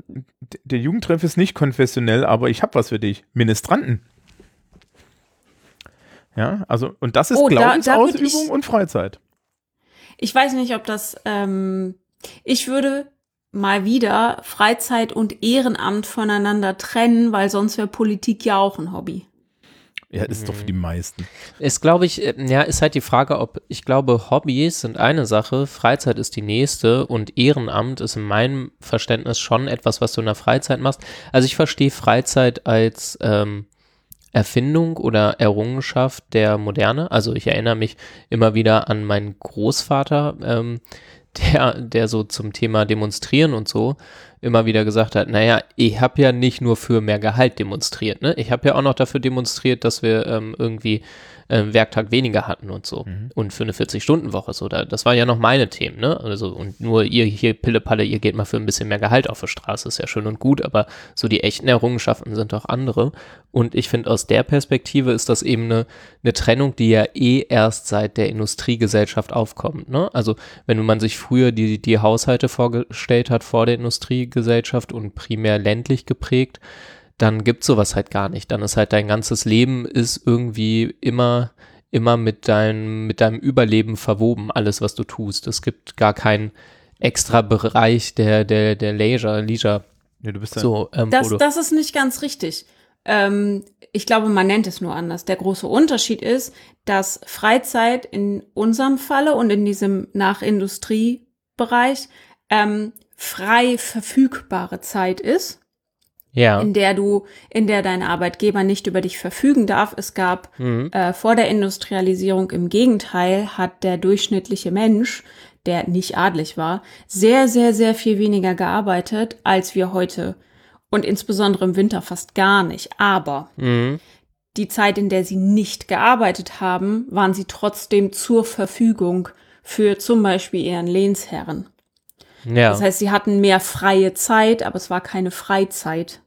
der Jugendtreff ist nicht konfessionell, aber ich habe was für dich. Ministranten. Ja, also, und das ist Oh, da- da Glaubensausübung ich- und Freizeit. Ich weiß nicht, ob das. Ähm, ich würde mal wieder Freizeit und Ehrenamt voneinander trennen, weil sonst wäre Politik ja auch ein Hobby. Ja, ist doch für die meisten. Ist, glaube ich, äh, ja, ist halt die Frage, ob, ich glaube, Hobbys sind eine Sache, Freizeit ist die nächste und Ehrenamt ist in meinem Verständnis schon etwas, was du in der Freizeit machst. Also ich verstehe Freizeit als ähm, Erfindung oder Errungenschaft der Moderne. Also ich erinnere mich immer wieder an meinen Großvater, ähm, der, der so zum Thema Demonstrieren und so immer wieder gesagt hat, naja, ich habe ja nicht nur für mehr Gehalt demonstriert, ne? Ich habe ja auch noch dafür demonstriert, dass wir ähm, irgendwie ähm, Werktag weniger hatten und so. Und für eine 40-Stunden-Woche so. Da, das waren ja noch meine Themen, ne? Also, und nur ihr hier Pille-Palle, ihr geht mal für ein bisschen mehr Gehalt auf die Straße, ist ja schön und gut, aber so die echten Errungenschaften sind doch andere. Und ich finde, aus der Perspektive ist das eben eine, eine Trennung, die ja eh erst seit der Industriegesellschaft aufkommt, ne? Also, wenn man sich früher die, die Haushalte vorgestellt hat vor der Industriegesellschaft und primär ländlich geprägt, dann gibt sowas halt gar nicht. Dann ist halt dein ganzes Leben ist irgendwie immer, immer mit deinem, mit deinem Überleben verwoben, alles, was du tust. Es gibt gar keinen extra Bereich der, der, der Leisure, Leisure, Ja, du bist so, ähm, Das, du, das ist nicht ganz richtig. Ähm, ich glaube, man nennt es nur anders. Der große Unterschied ist, dass Freizeit in unserem Falle und in diesem Nachindustriebereich ähm, frei verfügbare Zeit ist, ja, in der du, in der dein Arbeitgeber nicht über dich verfügen darf. Es gab mhm. äh, vor der Industrialisierung im Gegenteil hat der durchschnittliche Mensch, der nicht adlig war, sehr, sehr, sehr viel weniger gearbeitet als wir heute. Und insbesondere im Winter fast gar nicht. Aber Mhm. die Zeit, in der sie nicht gearbeitet haben, waren sie trotzdem zur Verfügung für zum Beispiel ihren Lehnsherren. ja, Das heißt, sie hatten mehr freie Zeit, aber es war keine Freizeit,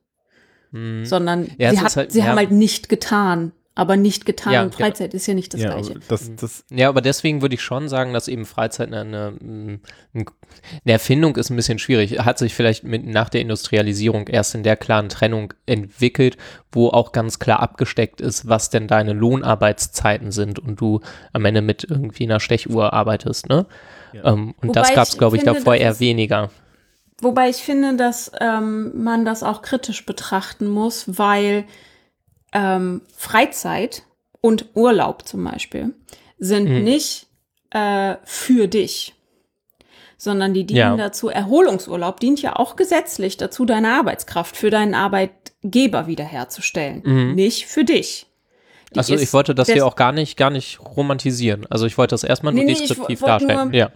mhm. sondern Ja, sie, hat, halt- sie ja. haben halt nicht getan. Aber nicht getan Ja, und. Freizeit ist ja nicht das ja, Gleiche. das, das, Ja, aber deswegen würde ich schon sagen, dass eben Freizeit eine, eine, eine Erfindung ist ein bisschen schwierig. Hat sich vielleicht mit, nach der Industrialisierung erst in der klaren Trennung entwickelt, wo auch ganz klar abgesteckt ist, was denn deine Lohnarbeitszeiten sind und du am Ende mit irgendwie einer Stechuhr arbeitest, ne? Ähm, und Wobei das gab es, glaube ich, finde, davor eher ist- weniger. Wobei ich finde, dass ähm, man das auch kritisch betrachten muss, weil ähm, Freizeit und Urlaub zum Beispiel sind Mhm. nicht äh, für dich, sondern die dienen Ja. dazu, Erholungsurlaub dient ja auch gesetzlich dazu, deine Arbeitskraft für deinen Arbeitgeber wiederherzustellen, Mhm. nicht für dich. Die Also ich wollte das hier auch gar nicht, gar nicht romantisieren. Also ich wollte das erstmal nur Nee, nee, deskriptiv darstellen. nur- ja.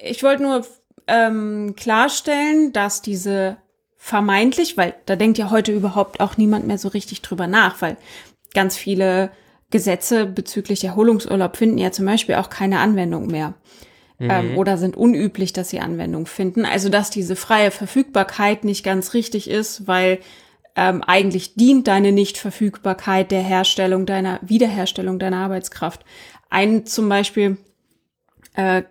Ich wollte nur ähm, klarstellen, dass diese vermeintlich, weil da denkt ja heute überhaupt auch niemand mehr so richtig drüber nach, weil ganz viele Gesetze bezüglich Erholungsurlaub finden ja zum Beispiel auch keine Anwendung mehr. Ähm, oder sind unüblich, dass sie Anwendung finden. Also dass diese freie Verfügbarkeit nicht ganz richtig ist, weil ähm, eigentlich dient deine Nichtverfügbarkeit der Herstellung deiner Wiederherstellung deiner Arbeitskraft. Ein zum Beispiel äh,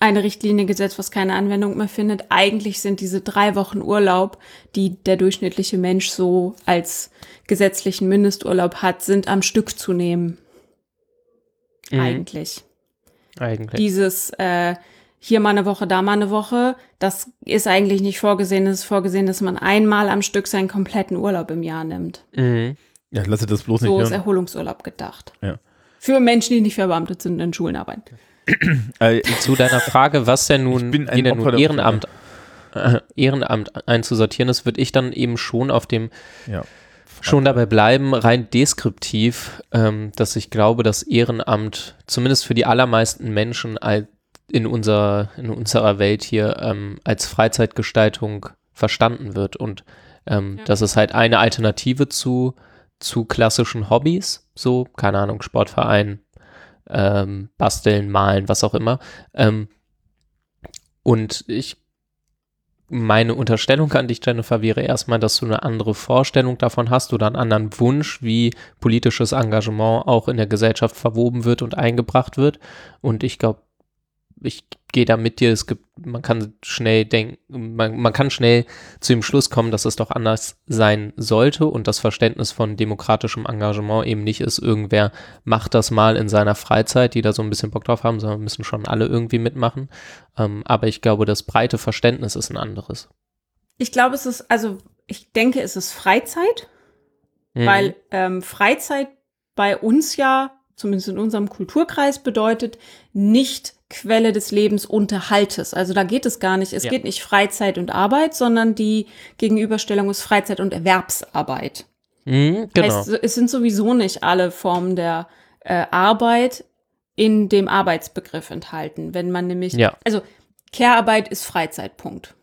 eine Richtlinie gesetzt, was keine Anwendung mehr findet. Eigentlich sind diese drei Wochen Urlaub, die der durchschnittliche Mensch so als gesetzlichen Mindesturlaub hat, sind am Stück zu nehmen. Mhm. Eigentlich. Eigentlich. Dieses äh, hier mal eine Woche, da mal eine Woche, das ist eigentlich nicht vorgesehen. Es ist vorgesehen, dass man einmal am Stück seinen kompletten Urlaub im Jahr nimmt. mhm. Ja, lasse das bloß nicht So ist. Erholungsurlaub gedacht. Ja. Für Menschen, die nicht verbeamtet sind und in Schulen arbeiten. Äh, Zu deiner Frage, was denn nun, Ich bin ein wie denn nun Ehrenamt, äh, Ehrenamt einzusortieren ist, würde ich dann eben schon auf dem ja. schon dabei bleiben, rein deskriptiv, ähm, dass ich glaube, dass Ehrenamt zumindest für die allermeisten Menschen in, unser, in unserer Welt hier ähm, als Freizeitgestaltung verstanden wird und ähm, Ja. das ist halt eine Alternative zu, zu klassischen Hobbys, so, keine Ahnung, Sportverein, ähm, basteln, malen, was auch immer. Ähm, und ich meine Unterstellung an dich, Jennifer, wäre erstmal, dass du eine andere Vorstellung davon hast oder einen anderen Wunsch, wie politisches Engagement auch in der Gesellschaft verwoben wird und eingebracht wird. Und ich glaube, ich gehe da mit dir. Es gibt, man kann schnell denken, man, man kann schnell zu dem Schluss kommen, dass es doch anders sein sollte und das Verständnis von demokratischem Engagement eben nicht ist, irgendwer macht das mal in seiner Freizeit, die da so ein bisschen Bock drauf haben, sondern müssen schon alle irgendwie mitmachen. Ähm, aber ich glaube, das breite Verständnis ist ein anderes. Ich glaube, es ist, also ich denke, es ist Freizeit, Mhm. weil ähm, Freizeit bei uns ja, zumindest in unserem Kulturkreis, bedeutet nicht Quelle des Lebensunterhaltes. Also da geht es gar nicht. Es Ja. geht nicht Freizeit und Arbeit, sondern die Gegenüberstellung ist Freizeit und Erwerbsarbeit. Mhm, genau. Heißt, es sind sowieso nicht alle Formen der äh, Arbeit in dem Arbeitsbegriff enthalten. Wenn man nämlich, Ja. also Care-Arbeit ist Freizeitpunkt.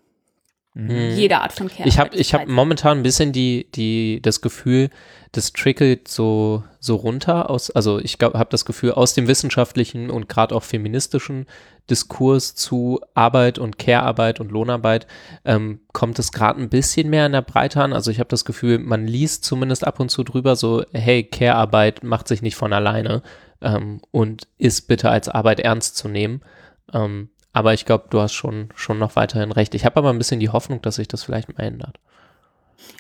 Mhm. Jede Art von Care-Arbeit. Ich habe ich hab momentan ein bisschen die, die, das Gefühl, das trickelt so, so runter aus, also ich habe das Gefühl, aus dem wissenschaftlichen und gerade auch feministischen Diskurs zu Arbeit und Care-Arbeit und Lohnarbeit ähm, kommt es gerade ein bisschen mehr in der Breite an. Also ich habe das Gefühl, man liest zumindest ab und zu drüber so, hey, Care-Arbeit macht sich nicht von alleine ähm, und ist bitte als Arbeit ernst zu nehmen. Ähm, aber ich glaube, du hast schon, schon noch weiterhin recht. Ich habe aber ein bisschen die Hoffnung, dass sich das vielleicht mal ändert.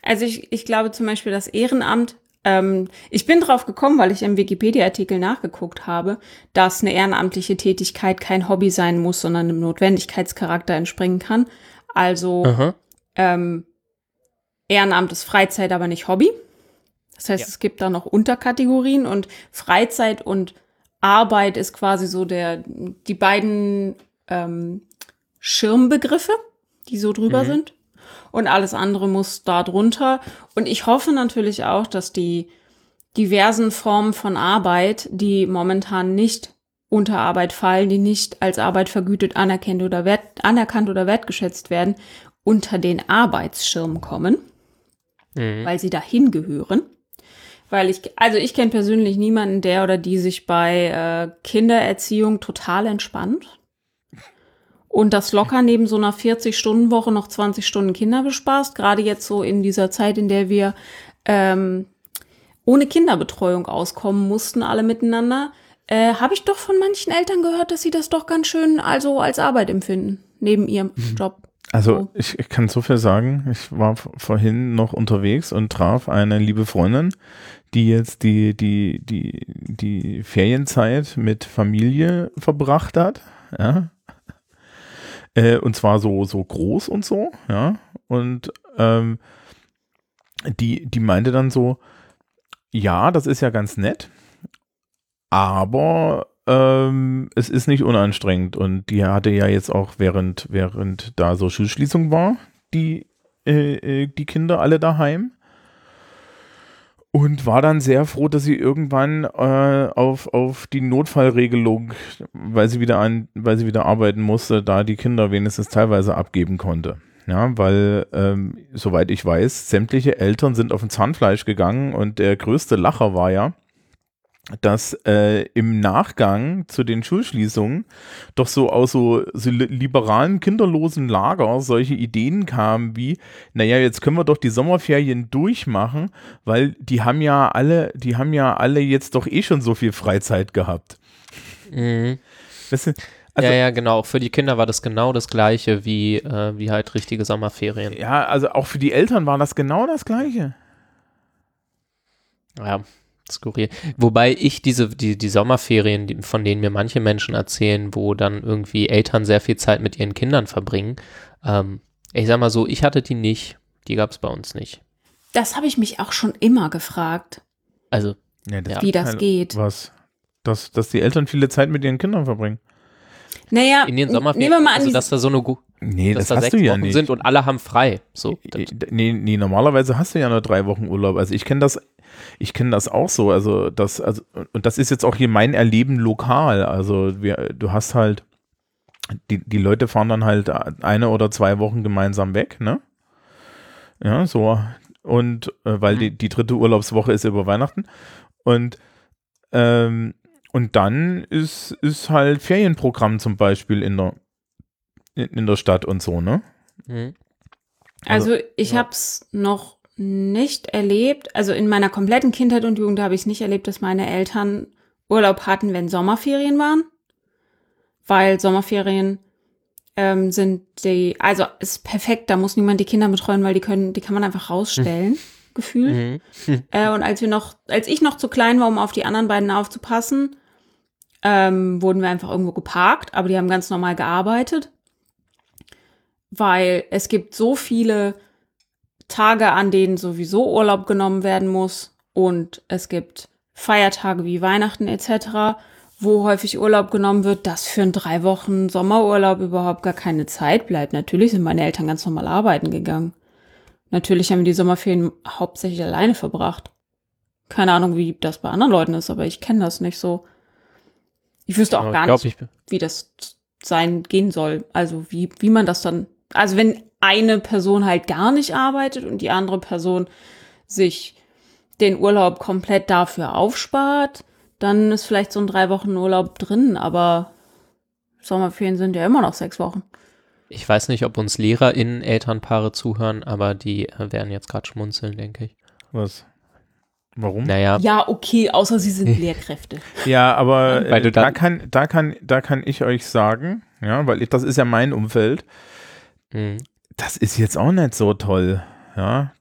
Also ich, ich glaube zum Beispiel das Ehrenamt, ähm, ich bin drauf gekommen, weil ich im Wikipedia-Artikel nachgeguckt habe, dass eine ehrenamtliche Tätigkeit kein Hobby sein muss, sondern einem Notwendigkeitscharakter entspringen kann. Also ähm, Ehrenamt ist Freizeit, aber nicht Hobby. Das heißt, Ja. es gibt da noch Unterkategorien und Freizeit und Arbeit ist quasi so der, die beiden ähm, Schirmbegriffe, die so drüber Mhm. sind. Und alles andere muss da drunter. Und ich hoffe natürlich auch, dass die diversen Formen von Arbeit, die momentan nicht unter Arbeit fallen, die nicht als Arbeit vergütet, anerkannt oder, wert, anerkannt oder wertgeschätzt werden, unter den Arbeitsschirm kommen, Mhm. weil sie dahin gehören. Weil ich, also ich kenne persönlich niemanden, der oder die sich bei äh, Kindererziehung total entspannt und das locker neben so einer 40-Stunden-Woche noch 20 Stunden Kinder bespaßt. Gerade jetzt so in dieser Zeit, in der wir ähm, ohne Kinderbetreuung auskommen mussten, alle miteinander, äh, habe ich doch von manchen Eltern gehört, dass sie das doch ganz schön also als Arbeit empfinden, neben ihrem Job. Also So. ich, ich kann so viel sagen. Ich war vorhin noch unterwegs und traf eine liebe Freundin, die jetzt die, die, die, die Ferienzeit mit Familie verbracht hat. Ja. Äh, und zwar so, so groß und so, ja. Und ähm, die, die meinte dann so, ja, das ist ja ganz nett, aber ähm, es ist nicht unanstrengend und die hatte ja jetzt auch während während da so Schulschließung war, die äh, äh, die Kinder alle daheim und war dann sehr froh, dass sie irgendwann äh, auf auf die Notfallregelung, weil sie wieder an weil sie wieder arbeiten musste, da die Kinder wenigstens teilweise abgeben konnte. Ja, weil, ähm, soweit ich weiß, sämtliche Eltern sind auf ein Zahnfleisch gegangen und der größte Lacher war ja, dass äh, im Nachgang zu den Schulschließungen doch so aus so, so li- liberalen, kinderlosen Lager solche Ideen kamen wie, naja, jetzt können wir doch die Sommerferien durchmachen, weil die haben ja alle, die haben ja alle jetzt doch eh schon so viel Freizeit gehabt. Mhm. Weißt du, also, ja, ja, genau. Auch für die Kinder war das genau das Gleiche wie, äh, wie halt richtige Sommerferien. ja, also auch für die Eltern war das genau das Gleiche. Ja, skurril. Wobei ich diese, die, die Sommerferien, die, von denen mir manche Menschen erzählen, wo dann irgendwie Eltern sehr viel Zeit mit ihren Kindern verbringen, ähm, ich sag mal so, ich hatte die nicht. Die gab es bei uns nicht. Das habe ich mich auch schon immer gefragt, Also, Ja, das Ja. wie das Keine- geht. Was? Dass, dass die Eltern viele Zeit mit ihren Kindern verbringen. Naja, in den Sommerferien, nehmen wir mal an, also dass da so eine, gu- Nee, dass das da hast sechs du ja Wochen nicht. sind und alle haben frei. So, Nee, nee, normalerweise hast du ja nur drei Wochen Urlaub. Also ich kenne das, ich kenne das auch so. Also das, also, und das ist jetzt auch hier mein Erleben lokal. Also wir, du hast halt, die, die Leute fahren dann halt eine oder zwei Wochen gemeinsam weg, ne? Ja, so. Und äh, weil Mhm. die, die dritte Urlaubswoche ist über Weihnachten. Und ähm, und dann ist, ist halt Ferienprogramm zum Beispiel in der, in, in der Stadt und so, ne? Mhm. Also ich ja. habe es noch nicht erlebt. Also in meiner kompletten Kindheit und Jugend habe ich es nicht erlebt, dass meine Eltern Urlaub hatten, wenn Sommerferien waren. Weil Sommerferien ähm, sind die, also ist perfekt, da muss niemand die Kinder betreuen, weil die können, die kann man einfach rausstellen, gefühlt. Mhm. Äh, und als wir noch, als ich noch zu klein war, um auf die anderen beiden aufzupassen, ähm, wurden wir einfach irgendwo geparkt, aber die haben ganz normal gearbeitet. Weil es gibt so viele Tage, an denen sowieso Urlaub genommen werden muss. Und es gibt Feiertage wie Weihnachten etc., wo häufig Urlaub genommen wird, dass für einen drei Wochen Sommerurlaub überhaupt gar keine Zeit bleibt. Natürlich sind meine Eltern ganz normal arbeiten gegangen. Natürlich haben wir die Sommerferien hauptsächlich alleine verbracht. Keine Ahnung, wie das bei anderen Leuten ist, aber ich kenne das nicht so. Ich wüsste auch Ja, gar glaub, nicht, ich, wie das sein gehen soll. Also wie, wie man das dann, also wenn eine Person halt gar nicht arbeitet und die andere Person sich den Urlaub komplett dafür aufspart, dann ist vielleicht so ein drei Wochen Urlaub drin, aber Sommerferien sind ja immer noch sechs Wochen. ich weiß nicht, ob uns LehrerInnen, Elternpaare zuhören, aber die äh, werden jetzt gerade schmunzeln, denke ich. Was? Warum? Naja, Ja, okay, außer sie sind Lehrkräfte. Ja, aber Weil du äh, da kann, da kann, da kann ich euch sagen, ja, weil ich, das ist ja mein Umfeld, mhm. Das ist jetzt auch nicht so toll, ja.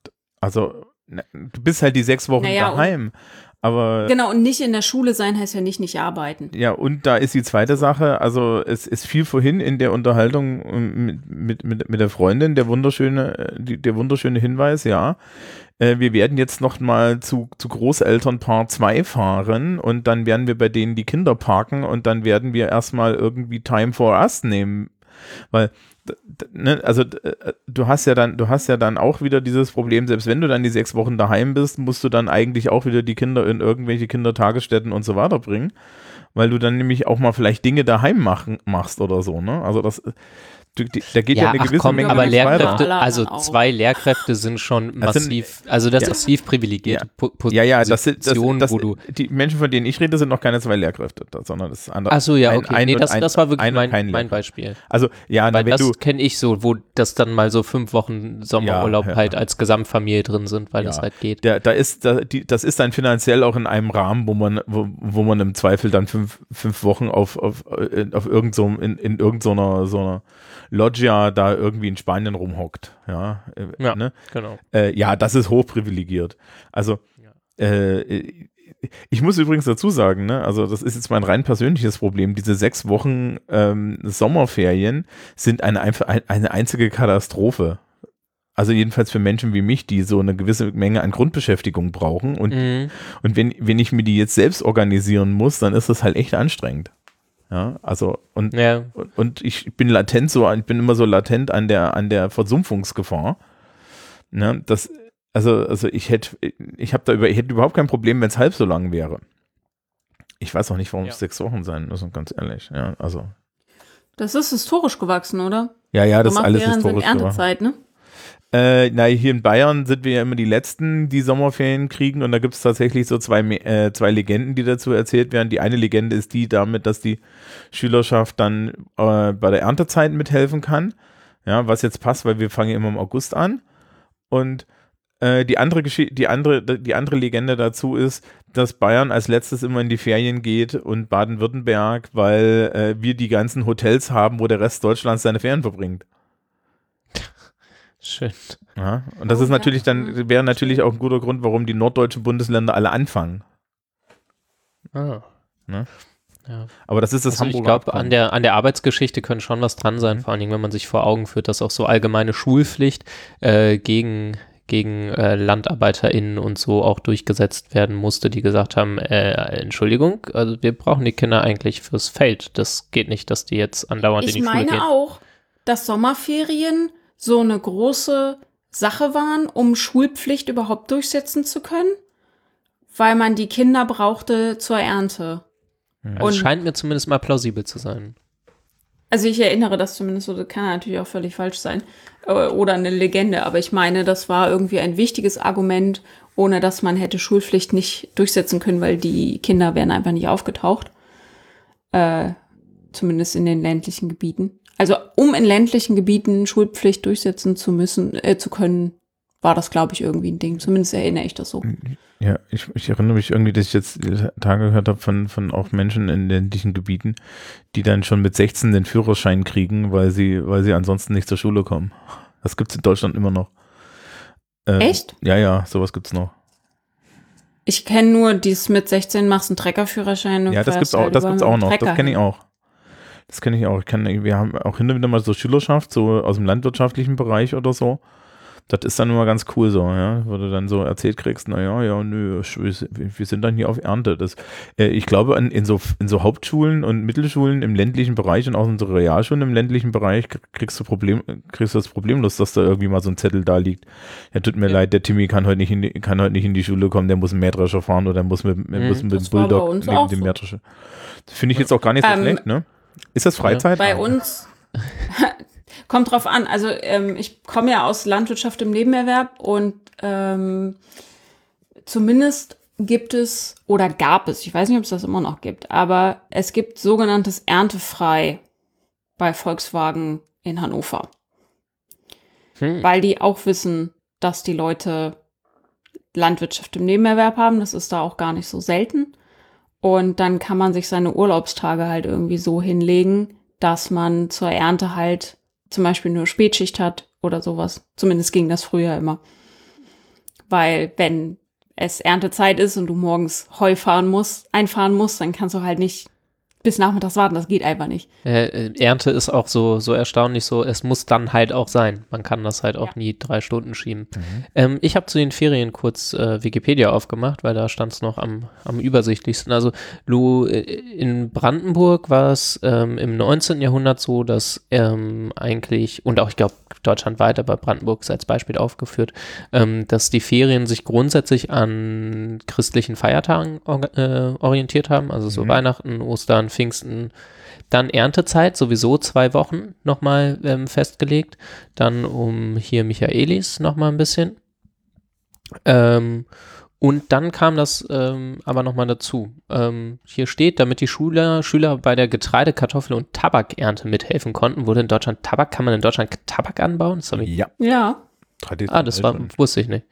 Also, ne, du bist halt die sechs Wochen Naja, daheim, aber Genau, und nicht in der Schule sein heißt ja nicht nicht arbeiten. ja, und da ist die zweite Sache, also es ist viel vorhin in der Unterhaltung ähm, mit, mit, mit, mit der Freundin, der wunderschöne, äh, die, der wunderschöne Hinweis, ja. Äh, Wir werden jetzt noch mal zu, zu Großelternpaar 2 fahren und dann werden wir bei denen die Kinder parken und dann werden wir erstmal irgendwie Time for Us nehmen. Weil, ne, also äh, du hast ja dann, du hast ja dann auch wieder dieses Problem, selbst wenn du dann die sechs Wochen daheim bist, musst du dann eigentlich auch wieder die Kinder in irgendwelche Kindertagesstätten und so weiter bringen, weil du dann nämlich auch mal vielleicht Dinge daheim machen, machst oder so, ne? Also das, da geht ja, eine ach gewisse komm, Menge aber. Lehrkräfte, also zwei Lehrkräfte sind schon massiv, also das Ja. ist massiv privilegierte Po- Ja, ja, das sind das, Position, das, wo du die Menschen, von denen ich rede, sind noch keine zwei Lehrkräfte, sondern das ist andere. Ach so, ja, ein- okay. ein nee, das, ein- das war wirklich mein, mein. Beispiel. Also, ja, na, Weil wenn das kenne ich so, wo das dann mal so fünf Wochen Sommerurlaub Ja, ja. halt als Gesamtfamilie drin sind, weil Ja. das halt geht. der, da ist, da, die, das ist dann finanziell auch in einem Rahmen, wo man, wo, wo man im Zweifel dann fünf, fünf Wochen auf, auf, äh, auf irgend so, in, in irgendeiner so einer Loggia da irgendwie in Spanien rumhockt. Ja, äh, Ja. Ne? Genau. Äh, ja, das ist hochprivilegiert. Also, äh, ich muss übrigens dazu sagen, ne, also das ist jetzt mein rein persönliches Problem. Diese sechs Wochen ähm, Sommerferien sind eine, eine einzige Katastrophe. Also jedenfalls für Menschen wie mich, die so eine gewisse Menge an Grundbeschäftigung brauchen. Und, Mhm. und wenn, wenn ich mir die jetzt selbst organisieren muss, dann ist das halt echt anstrengend. Ja, also und Ja, und, und ich bin latent so, ich bin immer so latent an der, an der Versumpfungsgefahr. Ne, das, also, also ich hätte, ich habe da über, ich hätte überhaupt kein Problem, wenn es halb so lang wäre. Ich weiß auch nicht, warum Ja. es sechs Wochen sein müssen, ganz ehrlich. Ja, also. Das ist historisch gewachsen, oder? Ja, ja, das ist alles historisch. Erntezeit, ne? Äh, na, hier in Bayern sind wir ja immer die Letzten, die Sommerferien kriegen und da gibt es tatsächlich so zwei, äh, zwei Legenden, die dazu erzählt werden. Die eine Legende ist die damit, dass die Schülerschaft dann äh, bei der Erntezeit mithelfen kann. Ja, was jetzt passt, weil wir fangen immer im August an. Und äh, die andere die andere, die andere Legende dazu ist, dass Bayern als letztes immer in die Ferien geht und Baden-Württemberg, weil äh, wir die ganzen Hotels haben, wo der Rest Deutschlands seine Ferien verbringt. Schön. Ja, und das Oh, ist natürlich ja. dann, wäre natürlich auch ein guter Grund, warum die norddeutschen Bundesländer alle anfangen. Ah. Ne? Ja. Aber das ist das Also ich Hamburger glaube, Abkommen. an der, an der Arbeitsgeschichte können schon was dran sein, vor allen Dingen, wenn man sich vor Augen führt, dass auch so allgemeine Schulpflicht äh, gegen, gegen äh, LandarbeiterInnen und so auch durchgesetzt werden musste, die gesagt haben, äh, Entschuldigung, also wir brauchen die Kinder eigentlich fürs Feld. Das geht nicht, dass die jetzt andauernd Ich in die Schule meine gehen. auch, dass Sommerferien so eine große Sache waren, um Schulpflicht überhaupt durchsetzen zu können, weil man die Kinder brauchte zur Ernte. Also es scheint mir zumindest mal plausibel zu sein. Also ich erinnere das zumindest so, das kann natürlich auch völlig falsch sein. äh, Oder eine Legende, aber ich meine, das war irgendwie ein wichtiges Argument, ohne dass man hätte Schulpflicht nicht durchsetzen können, weil die Kinder wären einfach nicht aufgetaucht. Äh, zumindest in den ländlichen Gebieten. Also um in ländlichen Gebieten Schulpflicht durchsetzen zu müssen, äh, zu können, war das, glaube ich, irgendwie ein Ding. Zumindest erinnere ich das so. Ja, ich, ich erinnere mich irgendwie, dass ich jetzt Tage gehört habe von, von auch Menschen in ländlichen Gebieten, die dann schon mit 16 den Führerschein kriegen, weil sie, weil sie ansonsten nicht zur Schule kommen. Das gibt es in Deutschland immer noch. Ähm, Echt? Ja, ja, sowas gibt's noch. Ich kenne nur dies mit 16 machst einen Treckerführerschein. und Ja, das gibt's auch, halt das gibt's auch noch. Trecker Das kenne ich auch. Das kenne ich auch. Ich kenn, wir haben auch hin und wieder mal so Schülerschaft, so aus dem landwirtschaftlichen Bereich oder so. Das ist dann immer ganz cool so, ja, wo du dann so erzählt kriegst, naja, ja, nö, wir sind dann hier auf Ernte. Das, äh, ich glaube, an, in, so, in so Hauptschulen und Mittelschulen im ländlichen Bereich und auch in so Realschulen im ländlichen Bereich kriegst du Problem, kriegst du das Problemlos, dass da irgendwie mal so ein Zettel da liegt. Ja, tut mir leid, der Timmy kann heute nicht in die, kann heute nicht in die Schule kommen, der muss einen Mähdrescher fahren oder muss mit, Mhm, muss mit dem Bulldog neben dem so. Mähdrescher. Finde ich jetzt auch gar nicht so Ähm, schlecht, ne? Ist das Freizeit? Bei uns kommt drauf an. Also ähm, ich komme ja aus Landwirtschaft im Nebenerwerb und ähm, zumindest gibt es oder gab es, ich weiß nicht, ob es das immer noch gibt, aber es gibt sogenanntes Erntefrei bei Volkswagen in Hannover, Hm. weil die auch wissen, dass die Leute Landwirtschaft im Nebenerwerb haben. Das ist da auch gar nicht so selten. Und dann kann man sich seine Urlaubstage halt irgendwie so hinlegen, dass man zur Ernte halt zum Beispiel nur Spätschicht hat oder sowas. Zumindest ging das früher immer. Weil wenn es Erntezeit ist und du morgens Heu fahren musst, einfahren musst, dann kannst du halt nicht bis nachmittags warten. Das geht einfach nicht. Äh, äh, Ernte ist auch so, so erstaunlich so, es muss dann halt auch sein. Man kann das halt auch Ja. nie drei Stunden schieben. Ähm, ich habe zu den Ferien kurz äh, Wikipedia aufgemacht, weil da stand es noch am, am übersichtlichsten. Also Lu, äh, in Brandenburg war es ähm, im 19. Jahrhundert so, dass ähm, eigentlich, und auch ich glaube deutschlandweit, aber Brandenburg ist als Beispiel aufgeführt, ähm, dass die Ferien sich grundsätzlich an christlichen Feiertagen or äh, orientiert haben, also so Mhm. Weihnachten, Ostern, Pfingsten, dann Erntezeit, sowieso zwei Wochen nochmal ähm, festgelegt. Dann um hier Michaelis nochmal ein bisschen. Ähm, und dann kam das ähm, aber nochmal dazu. Ähm, hier steht, damit die Schüler, Schüler bei der Getreide-, Kartoffel- und Tabakernte mithelfen konnten, wurde in Deutschland Tabak, kann man in Deutschland Tabak anbauen? Ich, Ja, Ja. Ah, das war, wusste ich nicht.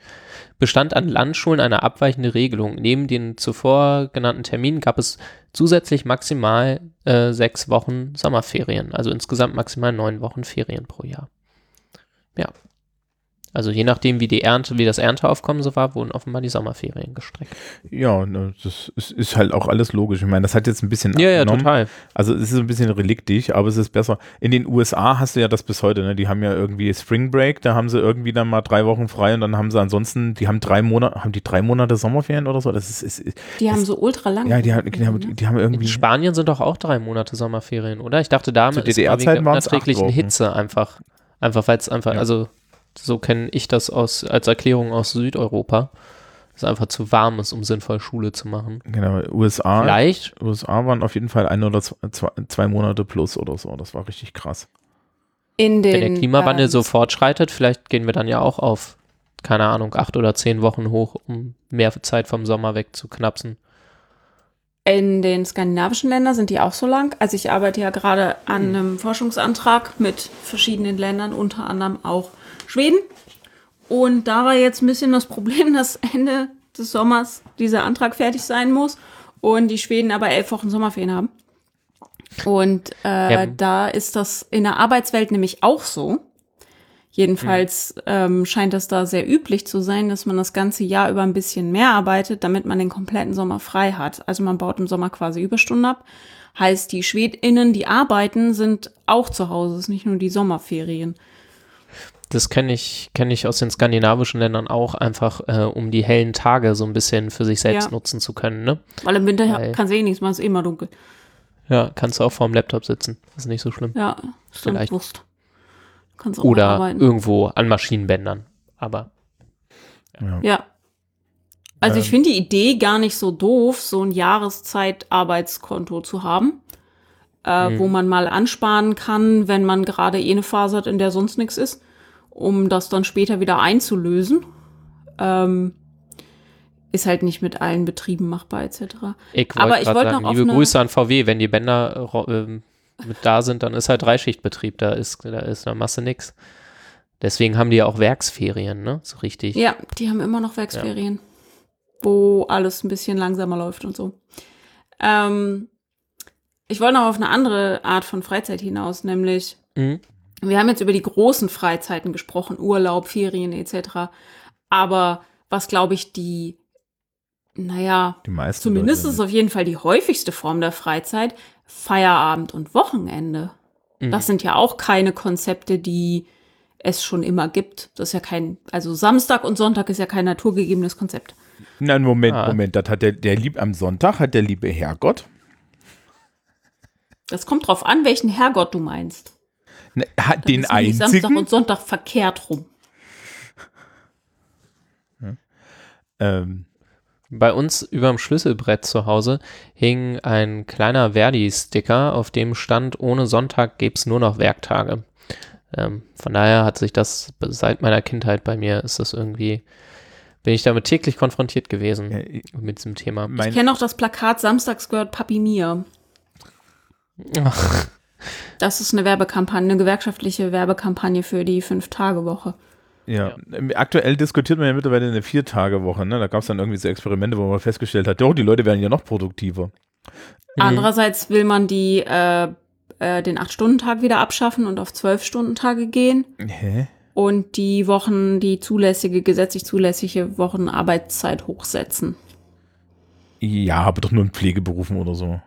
Bestand an Landschulen eine abweichende Regelung. Neben den zuvor genannten Terminen gab es zusätzlich maximal äh, sechs Wochen Sommerferien, also insgesamt maximal neun Wochen Ferien pro Jahr. Ja. Also je nachdem, wie die Ernte, wie das Ernteaufkommen so war, wurden offenbar die Sommerferien gestreckt. Ja, ne, das ist, ist halt auch alles logisch. Ich meine, das hat jetzt ein bisschen Ja, ja, abgenommen. total. Also es ist ein bisschen reliktig, aber es ist besser. In den USA hast du ja das bis heute, ne? Die haben ja irgendwie Spring Break, da haben sie irgendwie dann mal drei Wochen frei und dann haben sie ansonsten, die haben drei Monate, haben die drei Monate Sommerferien oder so? Das ist, ist, ist Die haben Das- so ultra lang. ja, die haben, die haben, die haben In irgendwie. Spanien sind doch auch drei Monate Sommerferien, oder? Ich dachte, da Zu ist DDR-Zeiten wegen waren's acht unerträglichen Wochen. Hitze einfach, einfach weil es einfach, Ja. also so kenne ich das aus als Erklärung aus Südeuropa. Es ist einfach zu warm ist, um sinnvoll Schule zu machen. Genau, USA, Vielleicht, USA waren auf jeden Fall ein oder zwei, zwei, Monate plus oder so. Das war richtig krass. In den, Wenn der Klimawandel ähm, so fortschreitet, vielleicht gehen wir dann ja auch auf, keine Ahnung, acht oder zehn Wochen hoch, um mehr Zeit vom Sommer wegzuknapsen. In den skandinavischen Ländern sind die auch so lang. Also ich arbeite ja gerade an Hm. einem Forschungsantrag mit verschiedenen Ländern, unter anderem auch Schweden. Und da war jetzt ein bisschen das Problem, dass Ende des Sommers dieser Antrag fertig sein muss und die Schweden aber elf Wochen Sommerferien haben. Und äh, Ja. da ist das in der Arbeitswelt nämlich auch so. Jedenfalls ähm, scheint das da sehr üblich zu sein, dass man das ganze Jahr über ein bisschen mehr arbeitet, damit man den kompletten Sommer frei hat. Also man baut im Sommer quasi Überstunden ab. Heißt, die SchwedInnen, die arbeiten, sind auch zu Hause. Es ist nicht nur die Sommerferien. Das kenne ich, kenn ich aus den skandinavischen Ländern auch, einfach äh, um die hellen Tage so ein bisschen für sich selbst Ja. nutzen zu können. Ne? Weil im Winter Weil- kannst du eh nichts machen, es ist immer dunkel. Ja, kannst du auch vorm Laptop sitzen. Das ist nicht so schlimm. Ja, stimmt, Vielleicht. Wurst. Kannst auch Oder arbeiten. irgendwo an Maschinenbändern. Aber Ja. Also ich Ähm. finde die Idee gar nicht so doof, so ein Jahreszeitarbeitskonto zu haben, äh, Mhm. wo man mal ansparen kann, wenn man gerade eh eine Phase hat, in der sonst nichts ist, um das dann später wieder einzulösen. Ähm, ist halt nicht mit allen Betrieben machbar etc. ich Aber ich wollte noch liebe eine- Grüße an VW, wenn die Bänder äh, mit da sind, dann ist halt Dreischichtbetrieb, da ist, da ist, da machst du nix. Deswegen haben die ja auch Werksferien, ne? So richtig. Ja, die haben immer noch Werksferien, wo alles ein bisschen langsamer läuft und so. Ähm, ich wollte noch auf eine andere Art von Freizeit hinaus, nämlich Mhm. Wir haben jetzt über die großen Freizeiten gesprochen, Urlaub, Ferien etc. Aber was glaube ich die, naja, Die meisten. zumindest Leute ist es auf jeden Fall die häufigste Form der Freizeit, Feierabend und Wochenende. Mhm. Das sind ja auch keine Konzepte, die es schon immer gibt. Das ist ja kein, also Samstag und Sonntag ist ja kein naturgegebenes Konzept. Nein, Moment, Ah. Moment. Das hat der, der lieb am Sonntag hat der liebe Herrgott Das kommt drauf an, welchen Herrgott du meinst. Ne, hat Dann den ist nämlich Samstag einzigen. und Sonntag verkehrt rum. Ähm, Bei uns über dem Schlüsselbrett zu Hause hing ein kleiner Verdi-Sticker, auf dem stand, ohne Sonntag gäbe nur noch Werktage. Ähm, von daher hat sich das seit meiner Kindheit bei mir ist das irgendwie, bin ich damit täglich konfrontiert gewesen ja, ich- mit diesem Thema. Ich kenne auch das Plakat Samstags gehört Papi mir. Ach, Das ist eine Werbekampagne, eine gewerkschaftliche Werbekampagne für die Fünf-Tage-Woche. ja. Ähm, Aktuell diskutiert man ja mittlerweile eine Vier-Tage-Woche. Ne? Da gab es dann irgendwie so Experimente, wo man festgestellt hat, doch, die Leute werden ja noch produktiver. Mhm. Andererseits will man die, äh, äh, den Acht-Stunden-Tag wieder abschaffen und auf Zwölf-Stunden-Tage gehen. Hä? und die Wochen, die zulässige, gesetzlich zulässige Wochenarbeitszeit hochsetzen. Ja, aber doch nur in Pflegeberufen oder so.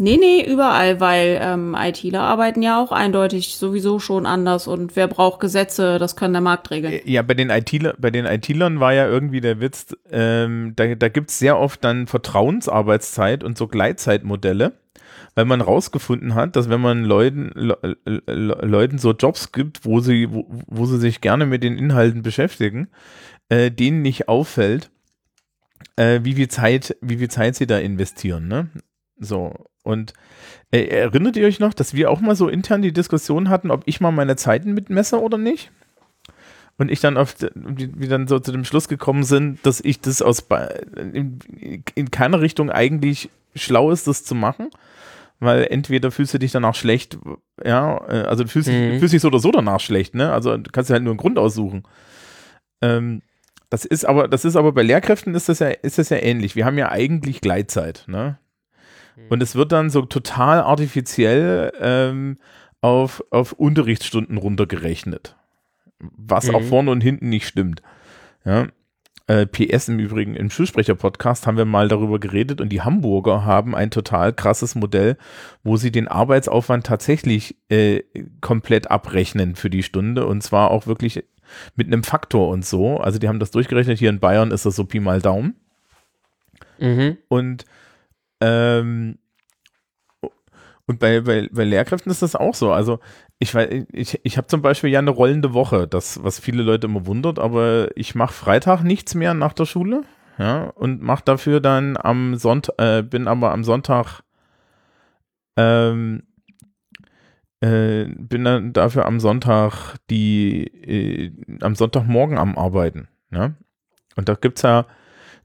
Nee, nee, überall, weil ähm, ITler arbeiten ja auch eindeutig sowieso schon anders und wer braucht Gesetze, das kann der Markt regeln. Ja, bei den, ITler, bei den ITlern war ja irgendwie der Witz, ähm, da, da gibt es sehr oft dann Vertrauensarbeitszeit und so Gleitzeitmodelle, weil man rausgefunden hat, dass wenn man Leuten, Le, Le, Le, Leuten so Jobs gibt, wo sie, wo, wo sie sich gerne mit den Inhalten beschäftigen, äh, denen nicht auffällt, äh, wie viel Zeit, wie viel Zeit sie da investieren, ne? So. Und äh, erinnert ihr euch noch, dass wir auch mal so intern die Diskussion hatten, ob ich mal meine Zeiten mitmesse oder nicht? Und ich dann auf, wie wir dann so zu dem Schluss gekommen sind, dass ich das aus in, in keiner Richtung eigentlich schlau ist, das zu machen. Weil entweder fühlst du dich danach schlecht, ja, äh, also du fühlst, Mhm. dich, fühlst dich so oder so danach schlecht, ne? Also du kannst dir halt nur einen Grund aussuchen. Ähm, das ist aber, das ist aber bei Lehrkräften ist das ja, ist das ja ähnlich. Wir haben ja eigentlich Gleitzeit, ne? Und es wird dann so total artifiziell ähm, auf, auf Unterrichtsstunden runtergerechnet. Was auch Mhm. vorne und hinten nicht stimmt. Ja. Äh, PS im Übrigen, im Schulsprecher-Podcast haben wir mal darüber geredet und die Hamburger haben ein total krasses Modell, wo sie den Arbeitsaufwand tatsächlich äh, komplett abrechnen für die Stunde und zwar auch wirklich mit einem Faktor und so. Also die haben das durchgerechnet. Hier in Bayern ist das so Pi mal Daumen. Mhm. Und ähm, und bei, bei, bei Lehrkräften ist das auch so. Also ich ich, ich habe zum Beispiel ja eine rollende Woche, das, was viele Leute immer wundert, aber ich mache Freitag nichts mehr nach der Schule, ja, und mache dafür dann am Sonntag, äh, bin aber am Sonntag ähm, äh, bin dann dafür am Sonntag die, äh, am Sonntagmorgen am Arbeiten. Ja? Und da gibt's ja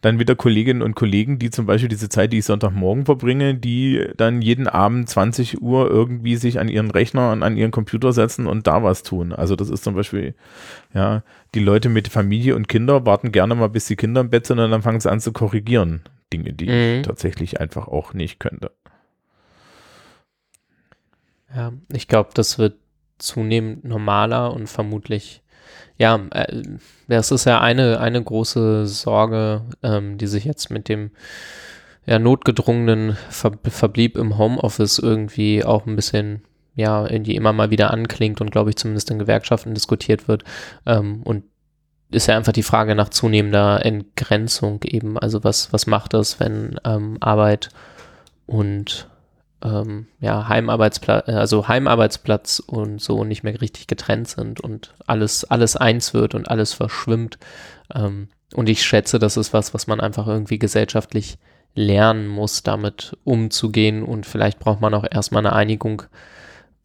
dann wieder Kolleginnen und Kollegen, die zum Beispiel diese Zeit, die ich Sonntagmorgen verbringe, die dann jeden Abend 20 Uhr irgendwie sich an ihren Rechner und an ihren Computer setzen und da was tun. Also das ist zum Beispiel, ja, die Leute mit Familie und Kinder warten gerne mal, bis die Kinder im Bett sind und dann fangen sie an zu korrigieren. Dinge, die Mhm. ich tatsächlich einfach auch nicht könnte. Ja, ich glaube, das wird zunehmend normaler und vermutlich, ja, äh, das ist ja eine, eine große Sorge, ähm, die sich jetzt mit dem ja, notgedrungenen Ver Verblieb im Homeoffice irgendwie auch ein bisschen, ja, irgendwie immer mal wieder anklingt und glaube ich zumindest in Gewerkschaften diskutiert wird. Ähm, und ist ja einfach die Frage nach zunehmender Entgrenzung eben. Also was, was macht das, wenn ähm, Arbeit und ähm, ja, Heimarbeitsplatz, also Heimarbeitsplatz und so nicht mehr richtig getrennt sind und alles, alles eins wird und alles verschwimmt. Ähm, und ich schätze, das ist was, was man einfach irgendwie gesellschaftlich lernen muss, damit umzugehen und vielleicht braucht man auch erstmal eine Einigung,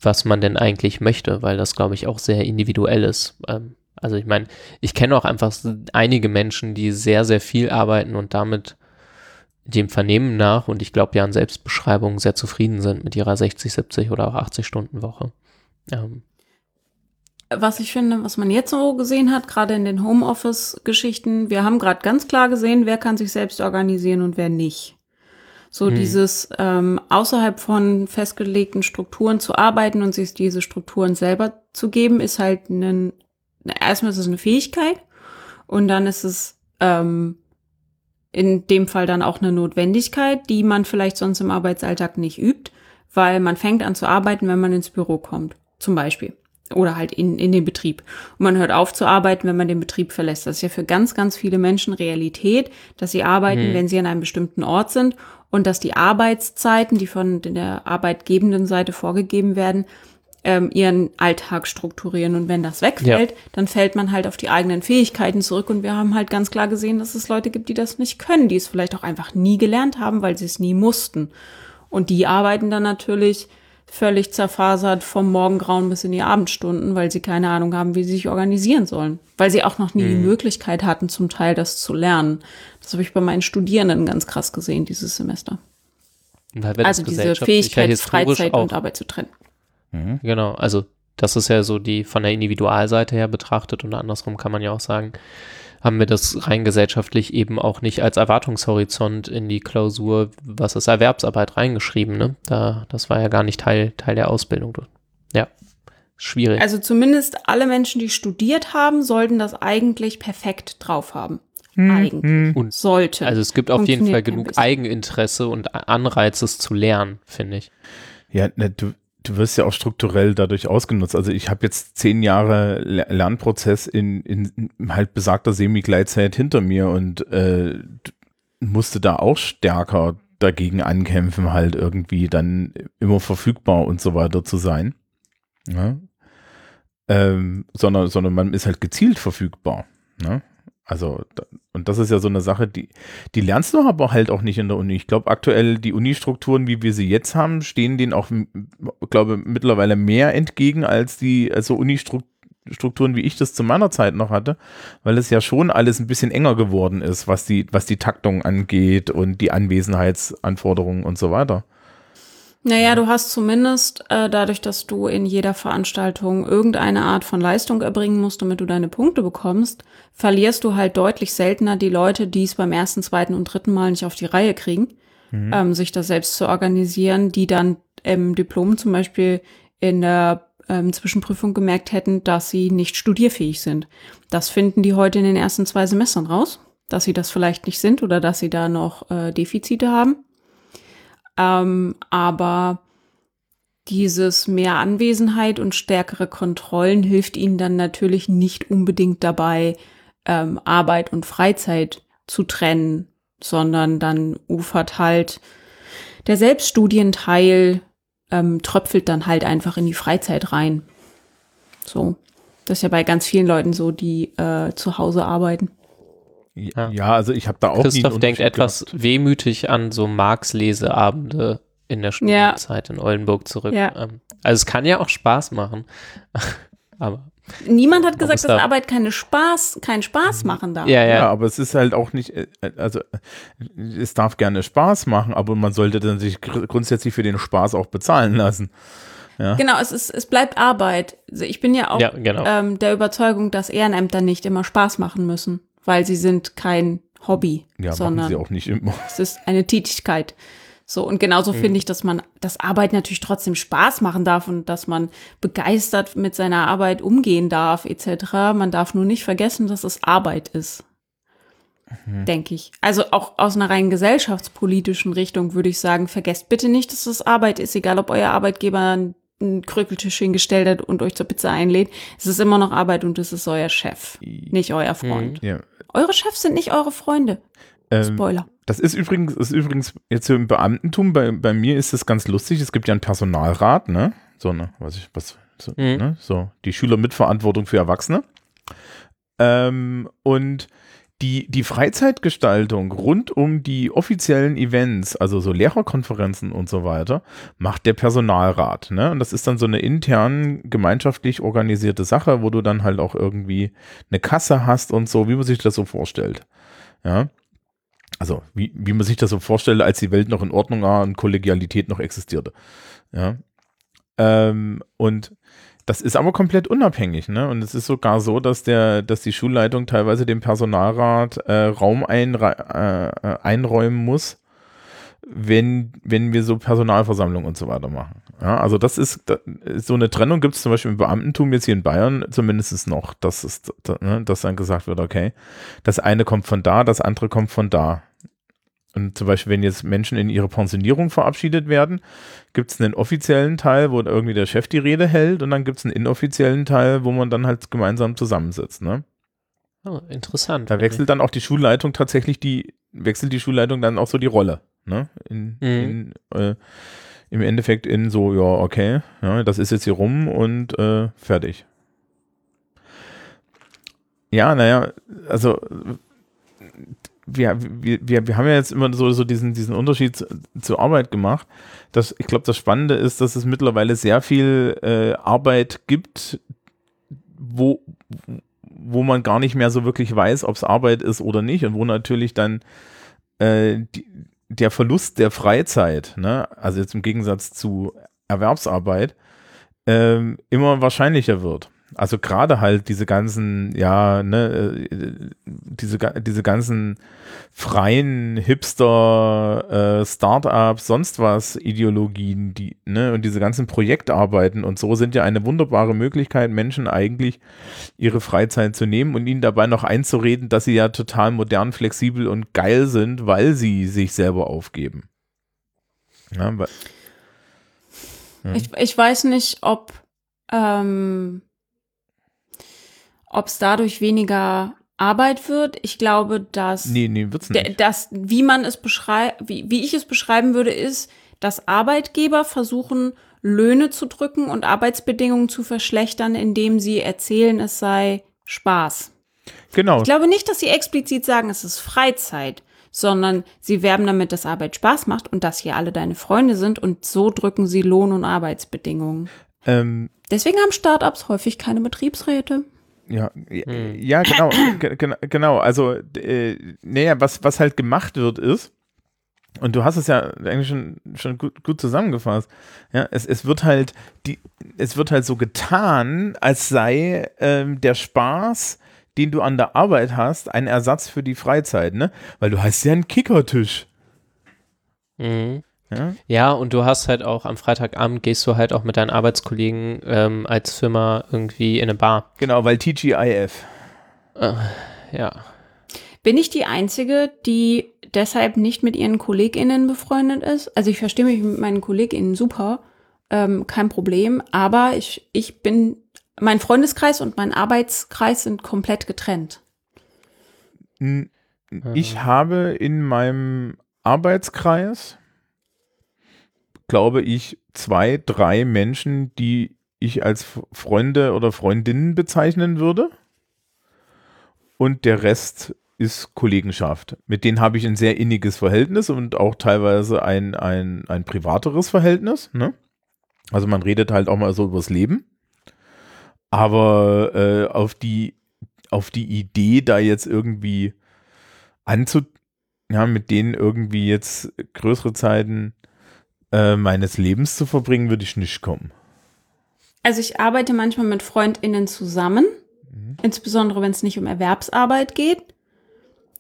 was man denn eigentlich möchte, weil das, glaube ich, auch sehr individuell ist. Ähm, also ich meine, ich kenne auch einfach einige Menschen, die sehr, sehr viel arbeiten und damit dem Vernehmen nach und ich glaube ja an Selbstbeschreibungen sehr zufrieden sind mit ihrer 60, 70 oder auch 80 Stunden Woche. Ähm, Was ich finde, was man jetzt so gesehen hat, gerade in den Homeoffice-Geschichten, wir haben gerade ganz klar gesehen, wer kann sich selbst organisieren und wer nicht. So Hm. dieses ähm, außerhalb von festgelegten Strukturen zu arbeiten und sich diese Strukturen selber zu geben, ist halt ein, erstmal ist es eine Fähigkeit und dann ist es ähm, in dem Fall dann auch eine Notwendigkeit, die man vielleicht sonst im Arbeitsalltag nicht übt, weil man fängt an zu arbeiten, wenn man ins Büro kommt, zum Beispiel. Oder halt in, in den Betrieb. Und man hört auf zu arbeiten, wenn man den Betrieb verlässt. Das ist ja für ganz, ganz viele Menschen Realität, dass sie arbeiten, Mhm. wenn sie an einem bestimmten Ort sind und dass die Arbeitszeiten, die von der arbeitgebenden Seite vorgegeben werden, ähm, ihren Alltag strukturieren. Und wenn das wegfällt, dann fällt man halt auf die eigenen Fähigkeiten zurück. Und wir haben halt ganz klar gesehen, dass es Leute gibt, die das nicht können, die es vielleicht auch einfach nie gelernt haben, weil sie es nie mussten. Und die arbeiten dann natürlich völlig zerfasert vom Morgengrauen bis in die Abendstunden, weil sie keine Ahnung haben, wie sie sich organisieren sollen. Weil sie auch noch nie die Möglichkeit hatten, zum Teil das zu lernen. Das habe ich bei meinen Studierenden ganz krass gesehen dieses Semester. wir Also diese ja Fähigkeit, historisch Freizeit und Arbeit zu trennen. Genau, also das ist ja so die von der Individualseite her betrachtet und andersrum kann man ja auch sagen, haben wir das rein gesellschaftlich eben auch nicht als Erwartungshorizont in die Klausur, was ist Erwerbsarbeit reingeschrieben, ne? Da, das war ja gar nicht Teil, Teil der Ausbildung. Ja, schwierig. Also zumindest alle Menschen, die studiert haben, sollten das eigentlich perfekt drauf haben. Eigentlich. Und- Sollte. Also es gibt auf jeden Fall genug. Eigeninteresse und Anreiz, es zu lernen, finde ich. Ja, ne, du, du wirst ja auch strukturell dadurch ausgenutzt. Also ich habe jetzt zehn Jahre Le- Lernprozess in, in halt besagter Semi-Gleitzeit hinter mir und äh, musste da auch stärker dagegen ankämpfen, halt irgendwie dann immer verfügbar und so weiter zu sein. Ja? Ähm, sondern, sondern man ist halt gezielt verfügbar. Ne? Also, da, und das ist ja so eine Sache, die, die lernst du aber halt auch nicht in der Uni. Ich glaube, aktuell die Unistrukturen, wie wir sie jetzt haben, stehen denen auch, glaube mittlerweile mehr entgegen als die also Unistrukturen, wie ich das zu meiner Zeit noch hatte, weil es ja schon alles ein bisschen enger geworden ist, was die, was die Taktung angeht und die Anwesenheitsanforderungen und so weiter. Naja, du hast zumindest äh, dadurch, dass du in jeder Veranstaltung irgendeine Art von Leistung erbringen musst, damit du deine Punkte bekommst, verlierst du halt deutlich seltener die Leute, die es beim ersten, zweiten und dritten Mal nicht auf die Reihe kriegen, ähm, sich das selbst zu organisieren, die dann im Diplom zum Beispiel in der ähm, Zwischenprüfung gemerkt hätten, dass sie nicht studierfähig sind. Das finden die heute in den ersten zwei Semestern raus, dass sie das vielleicht nicht sind oder dass sie da noch äh, Defizite haben. Ähm, aber dieses mehr Anwesenheit und stärkere Kontrollen hilft ihnen dann natürlich nicht unbedingt dabei, ähm, Arbeit und Freizeit zu trennen, sondern dann ufert halt der Selbststudienteil ähm, tröpfelt dann halt einfach in die Freizeit rein. So. Das ist ja bei ganz vielen Leuten so, die äh, zu Hause arbeiten. Ja, ja also ich habe da auch Christoph denkt etwas gehabt. wehmütig an so Marx Leseabende in der Ja. Schulzeit in Oldenburg zurück. Ja. Ähm, also es kann ja auch Spaß machen. Aber Niemand hat gesagt, es dass da- Arbeit keine Spaß, keinen Spaß machen darf. ja, Ja, ja. aber es ist halt auch nicht, äh, also äh, es darf gerne Spaß machen, aber man sollte dann sich gr- grundsätzlich für den Spaß auch bezahlen lassen. Genau, es ist, es bleibt Arbeit. Also ich bin ja auch Ja, genau. ähm, der Überzeugung, dass Ehrenämter nicht immer Spaß machen müssen, weil sie sind kein Hobby, Ja, sondern sie auch nicht immer. es ist eine Tätigkeit. So, und genauso finde ich, dass man, dass Arbeit natürlich trotzdem Spaß machen darf und dass man begeistert mit seiner Arbeit umgehen darf, etc. Man darf nur nicht vergessen, dass es Arbeit ist. Denke ich. Also auch aus einer rein gesellschaftspolitischen Richtung würde ich sagen, vergesst bitte nicht, dass es Arbeit ist, egal ob euer Arbeitgeber einen Krükeltisch hingestellt hat und euch zur Pizza einlädt. Es ist immer noch Arbeit und es ist euer Chef, nicht euer Freund. Ja. Eure Chefs sind nicht eure Freunde. Ähm, Spoiler. Das ist übrigens, ist übrigens jetzt so im Beamtentum, bei, bei mir ist das ganz lustig. Es gibt ja einen Personalrat, ne? So, ne, was ich, was, so, Mhm. ne? So, die Schülermitverantwortung für Erwachsene. Ähm, und die, die Freizeitgestaltung rund um die offiziellen Events, also so Lehrerkonferenzen und so weiter, macht der Personalrat. Ne? Und das ist dann so eine intern gemeinschaftlich organisierte Sache, wo du dann halt auch irgendwie eine Kasse hast und so, wie man sich das so vorstellt. Ja. Also, wie, wie man sich das so vorstellt, als die Welt noch in Ordnung war und Kollegialität noch existierte. Ja. Ähm, und das ist aber komplett unabhängig, ne? Und es ist sogar so, dass der, dass die Schulleitung teilweise dem Personalrat äh, Raum äh, äh, einräumen muss, wenn, wenn wir so Personalversammlungen und so weiter machen. Ja, also das ist, da, so eine Trennung gibt es zum Beispiel im Beamtentum jetzt hier in Bayern zumindest noch, dass, es, ne, dass dann gesagt wird, okay, das eine kommt von da, das andere kommt von da. Und zum Beispiel, wenn jetzt Menschen in ihre Pensionierung verabschiedet werden, gibt es einen offiziellen Teil, wo irgendwie der Chef die Rede hält und dann gibt es einen inoffiziellen Teil, wo man dann halt gemeinsam zusammensitzt. Ne? Oh, interessant. Da wechselt dann auch die Schulleitung tatsächlich die, wechselt die Schulleitung dann auch so die Rolle. Ne? In, Mhm. in, äh, Im Endeffekt in so, ja, okay, ja, das ist jetzt hier rum und äh, fertig. Ja, naja, also wir, wir, wir, haben ja jetzt immer so, so diesen, diesen Unterschied zu, zur Arbeit gemacht. Das, ich glaube, das Spannende ist, dass es mittlerweile sehr viel äh, Arbeit gibt, wo, wo man gar nicht mehr so wirklich weiß, ob es Arbeit ist oder nicht und wo natürlich dann äh, die, der Verlust der Freizeit, ne, also jetzt im Gegensatz zu Erwerbsarbeit, ähm, immer wahrscheinlicher wird. Also gerade halt diese ganzen, ja, ne, äh, diese, diese ganzen freien Hipster, äh, Startups, sonst was Ideologien, die, ne, und diese ganzen Projektarbeiten und so sind ja eine wunderbare Möglichkeit, Menschen eigentlich ihre Freizeit zu nehmen und ihnen dabei noch einzureden, dass sie ja total modern, flexibel und geil sind, weil sie sich selber aufgeben. Ja, weil, Mhm. Ich, ich weiß nicht, ob ähm, ob es dadurch weniger Arbeit wird. Ich glaube, dass nee, nee, wird's nicht. das, wie man es beschreibt, wie, wie ich es beschreiben würde, ist, dass Arbeitgeber versuchen, Löhne zu drücken und Arbeitsbedingungen zu verschlechtern, indem sie erzählen, es sei Spaß. Genau. Ich glaube nicht, dass sie explizit sagen, es ist Freizeit, sondern sie werben damit, dass Arbeit Spaß macht und dass hier alle deine Freunde sind und so drücken sie Lohn- und Arbeitsbedingungen. Ähm, Deswegen haben Startups häufig keine Betriebsräte. Ja, ja, genau, ge- gen- genau. Also, äh, naja, was, was halt gemacht wird, ist, und du hast es ja eigentlich schon, schon gut, gut zusammengefasst, ja, es, es wird halt, die, es wird halt so getan, als sei ähm, der Spaß, den du an der Arbeit hast, ein Ersatz für die Freizeit, ne? Weil du hast ja einen Kickertisch. Mhm. Ja? Ja, und du hast halt auch am Freitagabend gehst du halt auch mit deinen Arbeitskollegen ähm, als Firma irgendwie in eine Bar. Genau, weil TGIF. Ja. Bin ich die Einzige, die deshalb nicht mit ihren KollegInnen befreundet ist? Also ich verstehe mich mit meinen KollegInnen super, ähm, kein Problem, aber ich, ich bin, mein Freundeskreis und mein Arbeitskreis sind komplett getrennt. Ich habe in meinem Arbeitskreis, glaube ich, zwei, drei Menschen, die ich als Freunde oder Freundinnen bezeichnen würde. Und der Rest ist Kollegenschaft. Mit denen habe ich ein sehr inniges Verhältnis und auch teilweise ein, ein, ein privateres Verhältnis. Ne? Also man redet halt auch mal so übers Leben. Aber äh, auf die auf die Idee, da jetzt irgendwie anzu, ja, mit denen irgendwie jetzt größere Zeiten äh, meines Lebens zu verbringen, würde ich nicht kommen. Also ich arbeite manchmal mit FreundInnen zusammen, Mhm. insbesondere wenn es nicht um Erwerbsarbeit geht.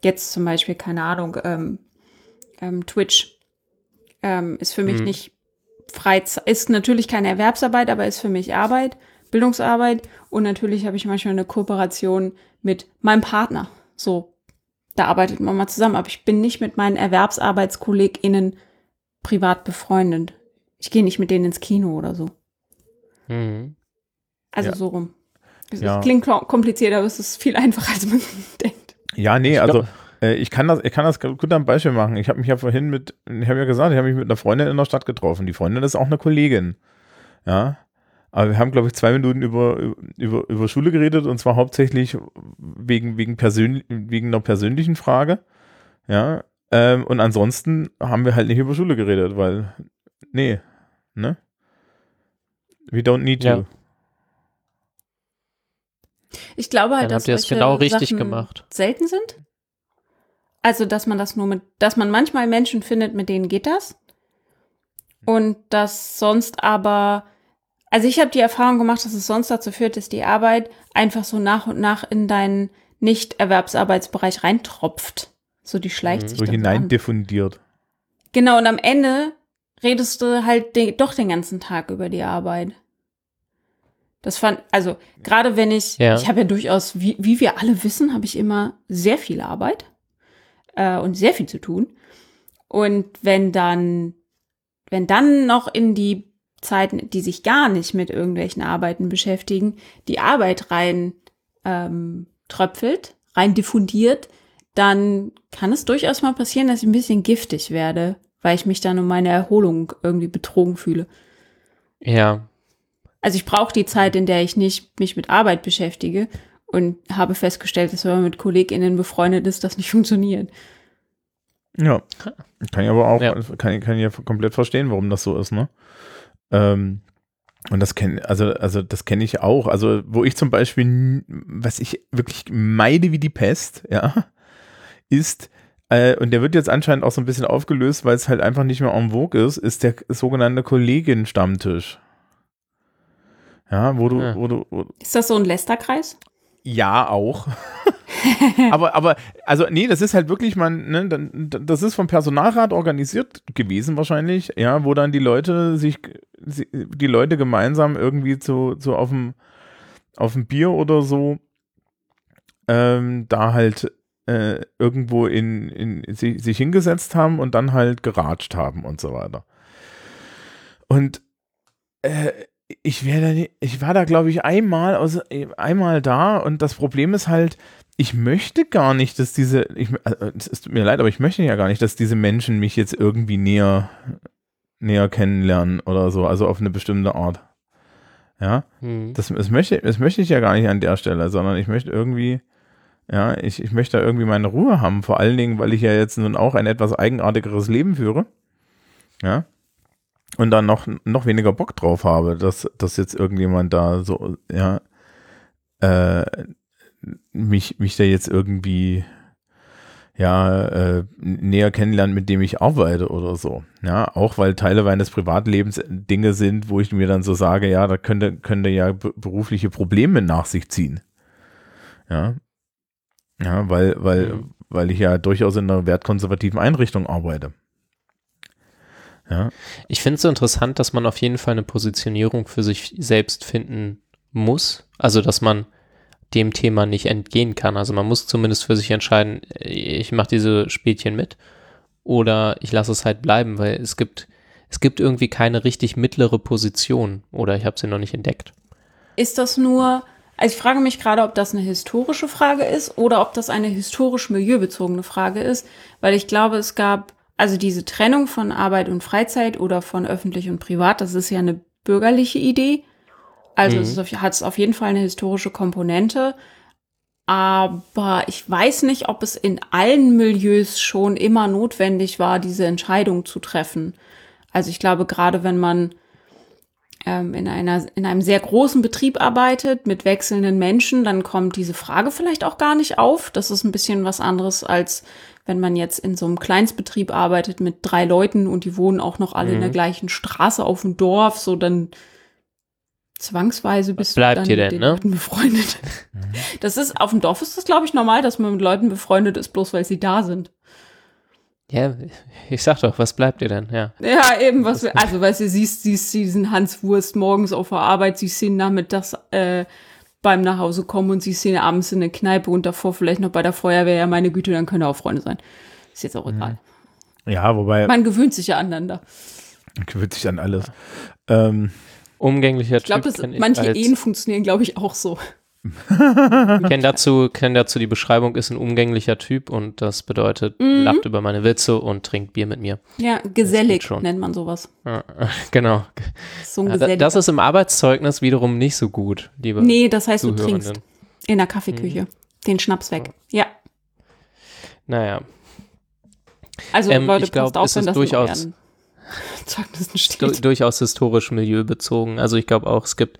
Jetzt zum Beispiel, keine Ahnung, ähm, ähm, Twitch ähm, ist für mich Mhm. nicht Freizeit, ist natürlich keine Erwerbsarbeit, aber ist für mich Arbeit, Bildungsarbeit. Und natürlich habe ich manchmal eine Kooperation mit meinem Partner. So, da arbeitet man mal zusammen, aber ich bin nicht mit meinen ErwerbsarbeitskollegInnen privat befreundet. Ich gehe nicht mit denen ins Kino oder so. Mhm. Also Ja. so rum. Es Ja. klingt klo- kompliziert, aber es ist viel einfacher, als man denkt. Ja, nee, Ich also äh, ich kann das, ich kann das gut am Beispiel machen. Ich habe mich ja vorhin mit, ich habe ja gesagt, ich habe mich mit einer Freundin in der Stadt getroffen. Die Freundin ist auch eine Kollegin. Ja. Aber wir haben, glaube ich, zwei Minuten über, über, über Schule geredet und zwar hauptsächlich wegen, wegen, persönlich, wegen einer persönlichen Frage. Ja. Ähm, und ansonsten haben wir halt nicht über Schule geredet, weil, nee, ne? We don't need Ja. to. Ich glaube halt, Dann dass habt ihr es solche genau richtig Sachen gemacht. selten sind. Also, dass man das nur mit, dass man manchmal Menschen findet, mit denen geht das. Und dass sonst aber, also ich habe die Erfahrung gemacht, dass es sonst dazu führt, dass die Arbeit einfach so nach und nach in deinen Nicht-Erwerbsarbeitsbereich reintropft. So, die schleicht Mhm. sich So dann so hinein an. diffundiert. Genau, und am Ende redest du halt de doch den ganzen Tag über die Arbeit. Das fand, also gerade wenn ich, Ja. ich habe ja durchaus, wie, wie wir alle wissen, habe ich immer sehr viel Arbeit äh, und sehr viel zu tun. Und wenn dann, wenn dann noch in die Zeiten, die sich gar nicht mit irgendwelchen Arbeiten beschäftigen, die Arbeit rein ähm, tröpfelt, rein diffundiert, dann kann es durchaus mal passieren, dass ich ein bisschen giftig werde, weil ich mich dann um meine Erholung irgendwie betrogen fühle. Ja, Also ich brauche die Zeit, in der ich nicht mich mit Arbeit beschäftige und habe festgestellt, dass wenn man mit KollegInnen befreundet ist, das nicht funktioniert. Ja. Kann ich aber auch, Ja. kann, ich- kann ich ja komplett verstehen, warum das so ist, ne? Ähm, und das kenne, also, also das kenne ich auch. Also, wo ich zum Beispiel, was ich wirklich meide wie die Pest, ja, ist, äh, und der wird jetzt anscheinend auch so ein bisschen aufgelöst, weil es halt einfach nicht mehr en vogue ist, ist der sogenannte Kollegin-Stammtisch. Ja, wo du, Ja. wo du, wo, Ist das so ein Lästerkreis? ja, auch. aber, aber, also, nee, das ist halt wirklich, man, ne, dann- das ist vom Personalrat organisiert gewesen wahrscheinlich, ja, wo dann die Leute sich, sie- die Leute gemeinsam irgendwie zu, zu auf dem, auf dem Bier oder so, ähm, da halt äh, irgendwo in, in sich, sich hingesetzt haben und dann halt geratscht haben und so weiter. Und äh, ich da, ich war da glaube ich einmal aus, einmal da und das Problem ist halt, ich möchte gar nicht, dass diese, ich, also, es tut mir leid, aber ich möchte ja gar nicht, dass diese Menschen mich jetzt irgendwie näher, näher kennenlernen oder so, also auf eine bestimmte Art. Ja, hm. das, das, möchte, das möchte ich ja gar nicht an der Stelle, sondern ich möchte irgendwie, ja, ich, ich möchte da irgendwie meine Ruhe haben, vor allen Dingen, weil ich ja jetzt nun auch ein etwas eigenartigeres Leben führe. Ja. Und dann noch, noch weniger Bock drauf habe, dass, dass jetzt irgendjemand da so, ja, äh, mich, mich da jetzt irgendwie ja, äh, näher kennenlernen, mit dem ich arbeite oder so. Ja, auch weil Teile meines Privatlebens Dinge sind, wo ich mir dann so sage, ja, da könnte, könnte ja be- berufliche Probleme nach sich ziehen. Ja. Ja, weil, weil, Mhm. weil ich ja durchaus in einer wertkonservativen Einrichtung arbeite. Ja. Ich finde es so interessant, dass man auf jeden Fall eine Positionierung für sich selbst finden muss. Also, dass man dem Thema nicht entgehen kann. Also man muss zumindest für sich entscheiden, ich mache diese Spätchen mit oder ich lasse es halt bleiben, weil es gibt, es gibt irgendwie keine richtig mittlere Position oder ich habe sie noch nicht entdeckt. Ist das nur, also ich frage mich gerade, ob das eine historische Frage ist oder ob das eine historisch milieubezogene Frage ist, weil ich glaube, es gab, also diese Trennung von Arbeit und Freizeit oder von öffentlich und privat, das ist ja eine bürgerliche Idee. Also Mhm. es auf, hat es auf jeden Fall eine historische Komponente. aber ich weiß nicht, ob es in allen Milieus schon immer notwendig war, diese Entscheidung zu treffen. Also ich glaube, gerade wenn man in, einer, in einem sehr großen Betrieb arbeitet mit wechselnden Menschen, dann kommt diese Frage vielleicht auch gar nicht auf. Das ist ein bisschen was anderes, als wenn man jetzt in so einem Kleinstbetrieb arbeitet mit drei Leuten und die wohnen auch noch alle in der gleichen Straße auf dem Dorf, so dann zwangsweise bist bleibt du dann mit den ne? Leuten befreundet. Das ist, auf dem Dorf ist das, glaube ich, normal, dass man mit Leuten befreundet ist, bloß weil sie da sind. Ja, ich sag doch, was bleibt dir denn? Ja. Ja, eben, was wir, also, weißt du, siehst, siehst diesen Hans Wurst morgens auf der Arbeit, siehst ihn nachmittags, äh, beim Nachhausekommen und siehst ihn abends in der Kneipe und davor vielleicht noch bei der Feuerwehr, ja, meine Güte, dann können auch Freunde sein. Ist jetzt auch egal. Ja, wobei, Man gewöhnt sich ja aneinander. man gewöhnt sich an alles. Ähm, Umgänglicher Ich glaube, Typ das- manche Ehen funktionieren, glaube ich, auch so. kenn dazu, kenn dazu die Beschreibung, ist ein umgänglicher Typ und das bedeutet, Mhm. lacht über meine Witze und trinkt Bier mit mir. Ja, gesellig schon. nennt man sowas. Ja, genau. So ein gesellig. Das ist im Arbeitszeugnis wiederum nicht so gut, liebe nee, das heißt, du trinkst in der Kaffeeküche den Schnaps weg. Ja. Naja, Also Ähm, Leute, ich glaub, passt auf, es wenn ist das durchaus- Zeugnissen du steht. durchaus historisch milieubezogen. Also ich glaube auch, es gibt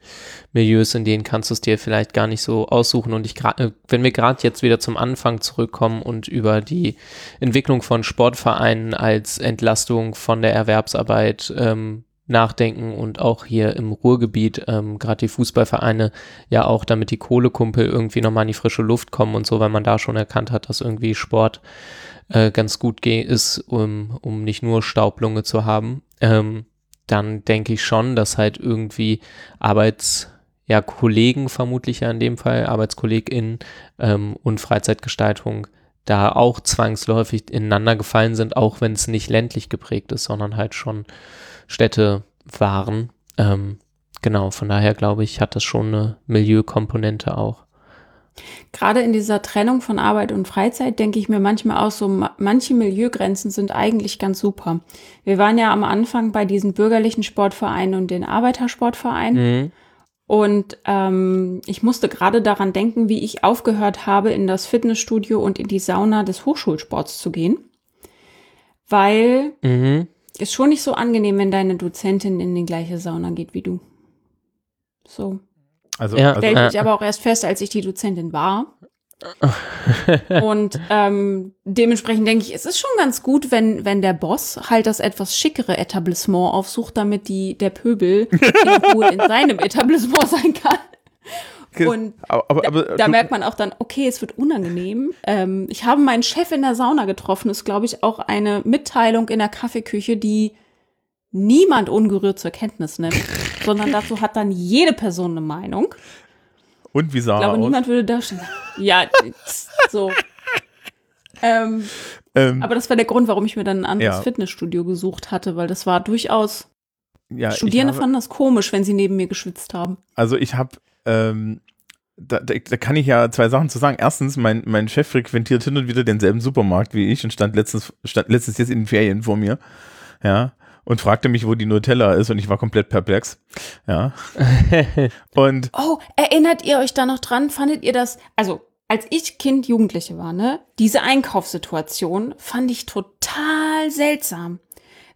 Milieus, in denen kannst du es dir vielleicht gar nicht so aussuchen. Und ich gerade, wenn wir gerade jetzt wieder zum Anfang zurückkommen und über die Entwicklung von Sportvereinen als Entlastung von der Erwerbsarbeit ähm, nachdenken und auch hier im Ruhrgebiet, ähm, gerade die Fußballvereine, ja auch damit die Kohlekumpel irgendwie nochmal in die frische Luft kommen und so, weil man da schon erkannt hat, dass irgendwie Sport äh, ganz gut ist, um, um nicht nur Staublunge zu haben, ähm, dann denke ich schon, dass halt irgendwie Arbeits, ja, Kollegen vermutlich ja in dem Fall, ArbeitskollegInnen ähm, und Freizeitgestaltung da auch zwangsläufig ineinander gefallen sind, auch wenn es nicht ländlich geprägt ist, sondern halt schon Städte waren. Ähm, genau, von daher glaube ich, hat das schon eine Milieukomponente auch. Gerade in dieser Trennung von Arbeit und Freizeit denke ich mir manchmal auch so, ma- manche Milieugrenzen sind eigentlich ganz super. Wir waren ja am Anfang bei diesen bürgerlichen Sportvereinen und den Arbeitersportvereinen. Mhm. Und ähm, ich musste gerade daran denken, wie ich aufgehört habe, in das Fitnessstudio und in die Sauna des Hochschulsports zu gehen. Weil Mhm. ist schon nicht so angenehm, wenn deine Dozentin in die gleiche Sauna geht wie du. So. Also, Ja, also Stellte ich aber auch erst fest, als ich die Dozentin war. Und ähm, dementsprechend denke ich, es ist schon ganz gut, wenn, wenn der Boss halt das etwas schickere Etablissement aufsucht, damit die, der Pöbel in Ruhe in seinem Etablissement sein kann. Und aber, aber, aber da du, merkt man auch dann, okay, es wird unangenehm. Ähm, ich habe meinen Chef in der Sauna getroffen, ist, glaube ich, auch eine Mitteilung in der Kaffeeküche, die niemand ungerührt zur Kenntnis nimmt, sondern dazu hat dann jede Person eine Meinung. und wie sah Ich er glaube, aus? niemand würde da stehen. Ja, so. Ähm, Ähm, aber das war der Grund, warum ich mir dann ein anderes Ja. Fitnessstudio gesucht hatte, weil das war durchaus. ja, Studierende habe- fanden das komisch, wenn sie neben mir geschwitzt haben. Also ich habe, ähm, da, da, da kann ich ja zwei Sachen zu sagen. Erstens, mein, mein Chef frequentiert hin und wieder denselben Supermarkt wie ich und stand letztens, stand letztens jetzt in den Ferien vor mir, ja, und fragte mich, wo die Nutella ist und ich war komplett perplex, ja. und Oh, erinnert ihr euch da noch dran? Fandet ihr das? Also, als ich Kind, Jugendliche war, ne? Diese Einkaufssituation fand ich total seltsam.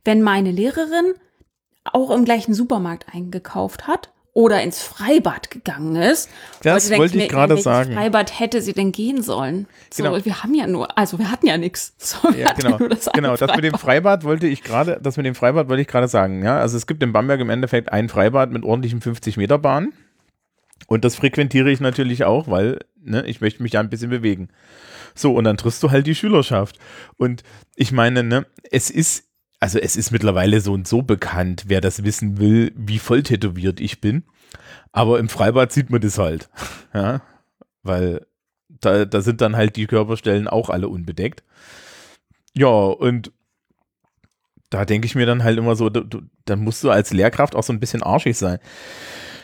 Wenn meine Lehrerin auch im gleichen Supermarkt eingekauft hat oder ins Freibad gegangen ist. Das denke wollte ich gerade sagen. Freibad hätte sie denn gehen sollen? So, Genau. wir haben ja nur, also wir hatten ja nichts. So, Ja, genau. das genau, das mit dem Freibad. Freibad wollte ich gerade, das mit dem Freibad wollte ich gerade sagen, ja. Also es gibt in Bamberg im Endeffekt ein Freibad mit ordentlichen 50 Meter Bahn. Und das frequentiere ich natürlich auch, weil, ne, ich möchte mich ja ein bisschen bewegen. So, und dann triffst du halt die Schülerschaft. Und ich meine, ne, es ist, also es ist mittlerweile so und so bekannt, wer das wissen will, wie voll tätowiert ich bin. Aber im Freibad sieht man das halt. Ja, weil da, da sind dann halt die Körperstellen auch alle unbedeckt. Ja, und da denke ich mir dann halt immer so, du, dann musst du als Lehrkraft auch so ein bisschen arschig sein.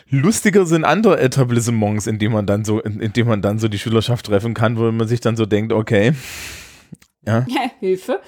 Lustiger sind andere Etablissements, in denen man dann so, in, in dem man dann so die Schülerschaft treffen kann, wo man sich dann so denkt, okay, ja, Ja, Hilfe.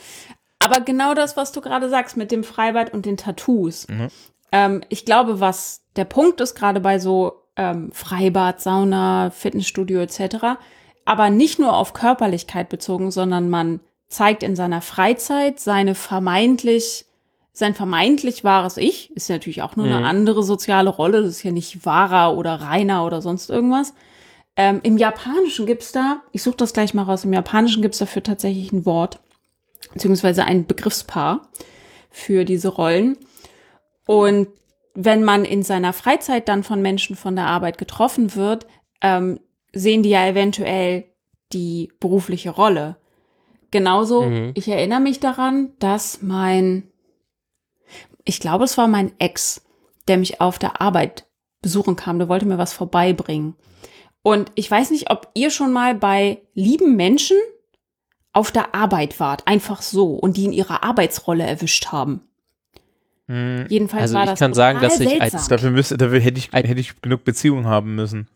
Aber genau das, was du gerade sagst mit dem Freibad und den Tattoos. Mhm. Ähm, ich glaube, was der Punkt ist, gerade bei so ähm, Freibad, Sauna, Fitnessstudio etc., aber nicht nur auf Körperlichkeit bezogen, sondern man zeigt in seiner Freizeit seine vermeintlich, sein vermeintlich wahres Ich, ist natürlich auch nur Mhm. eine andere soziale Rolle, das ist ja nicht wahrer oder reiner oder sonst irgendwas. Ähm, Im Japanischen gibt's da, ich suche das gleich mal raus, im Japanischen gibt's dafür tatsächlich ein Wort, beziehungsweise ein Begriffspaar für diese Rollen. Und wenn man in seiner Freizeit dann von Menschen von der Arbeit getroffen wird, ähm, sehen die ja eventuell die berufliche Rolle. Genauso, Mhm. ich erinnere mich daran, dass mein, ich glaube, es war mein Ex, der mich auf der Arbeit besuchen kam, der wollte mir was vorbeibringen. Und ich weiß nicht, ob ihr schon mal bei lieben Menschen auf der Arbeit wart, einfach so, und die in ihrer Arbeitsrolle erwischt haben. Hm, Jedenfalls Also war ich das kann sagen, dass ich als-. Dafür, müsste, dafür hätte, ich, hätte ich genug Beziehungen haben müssen.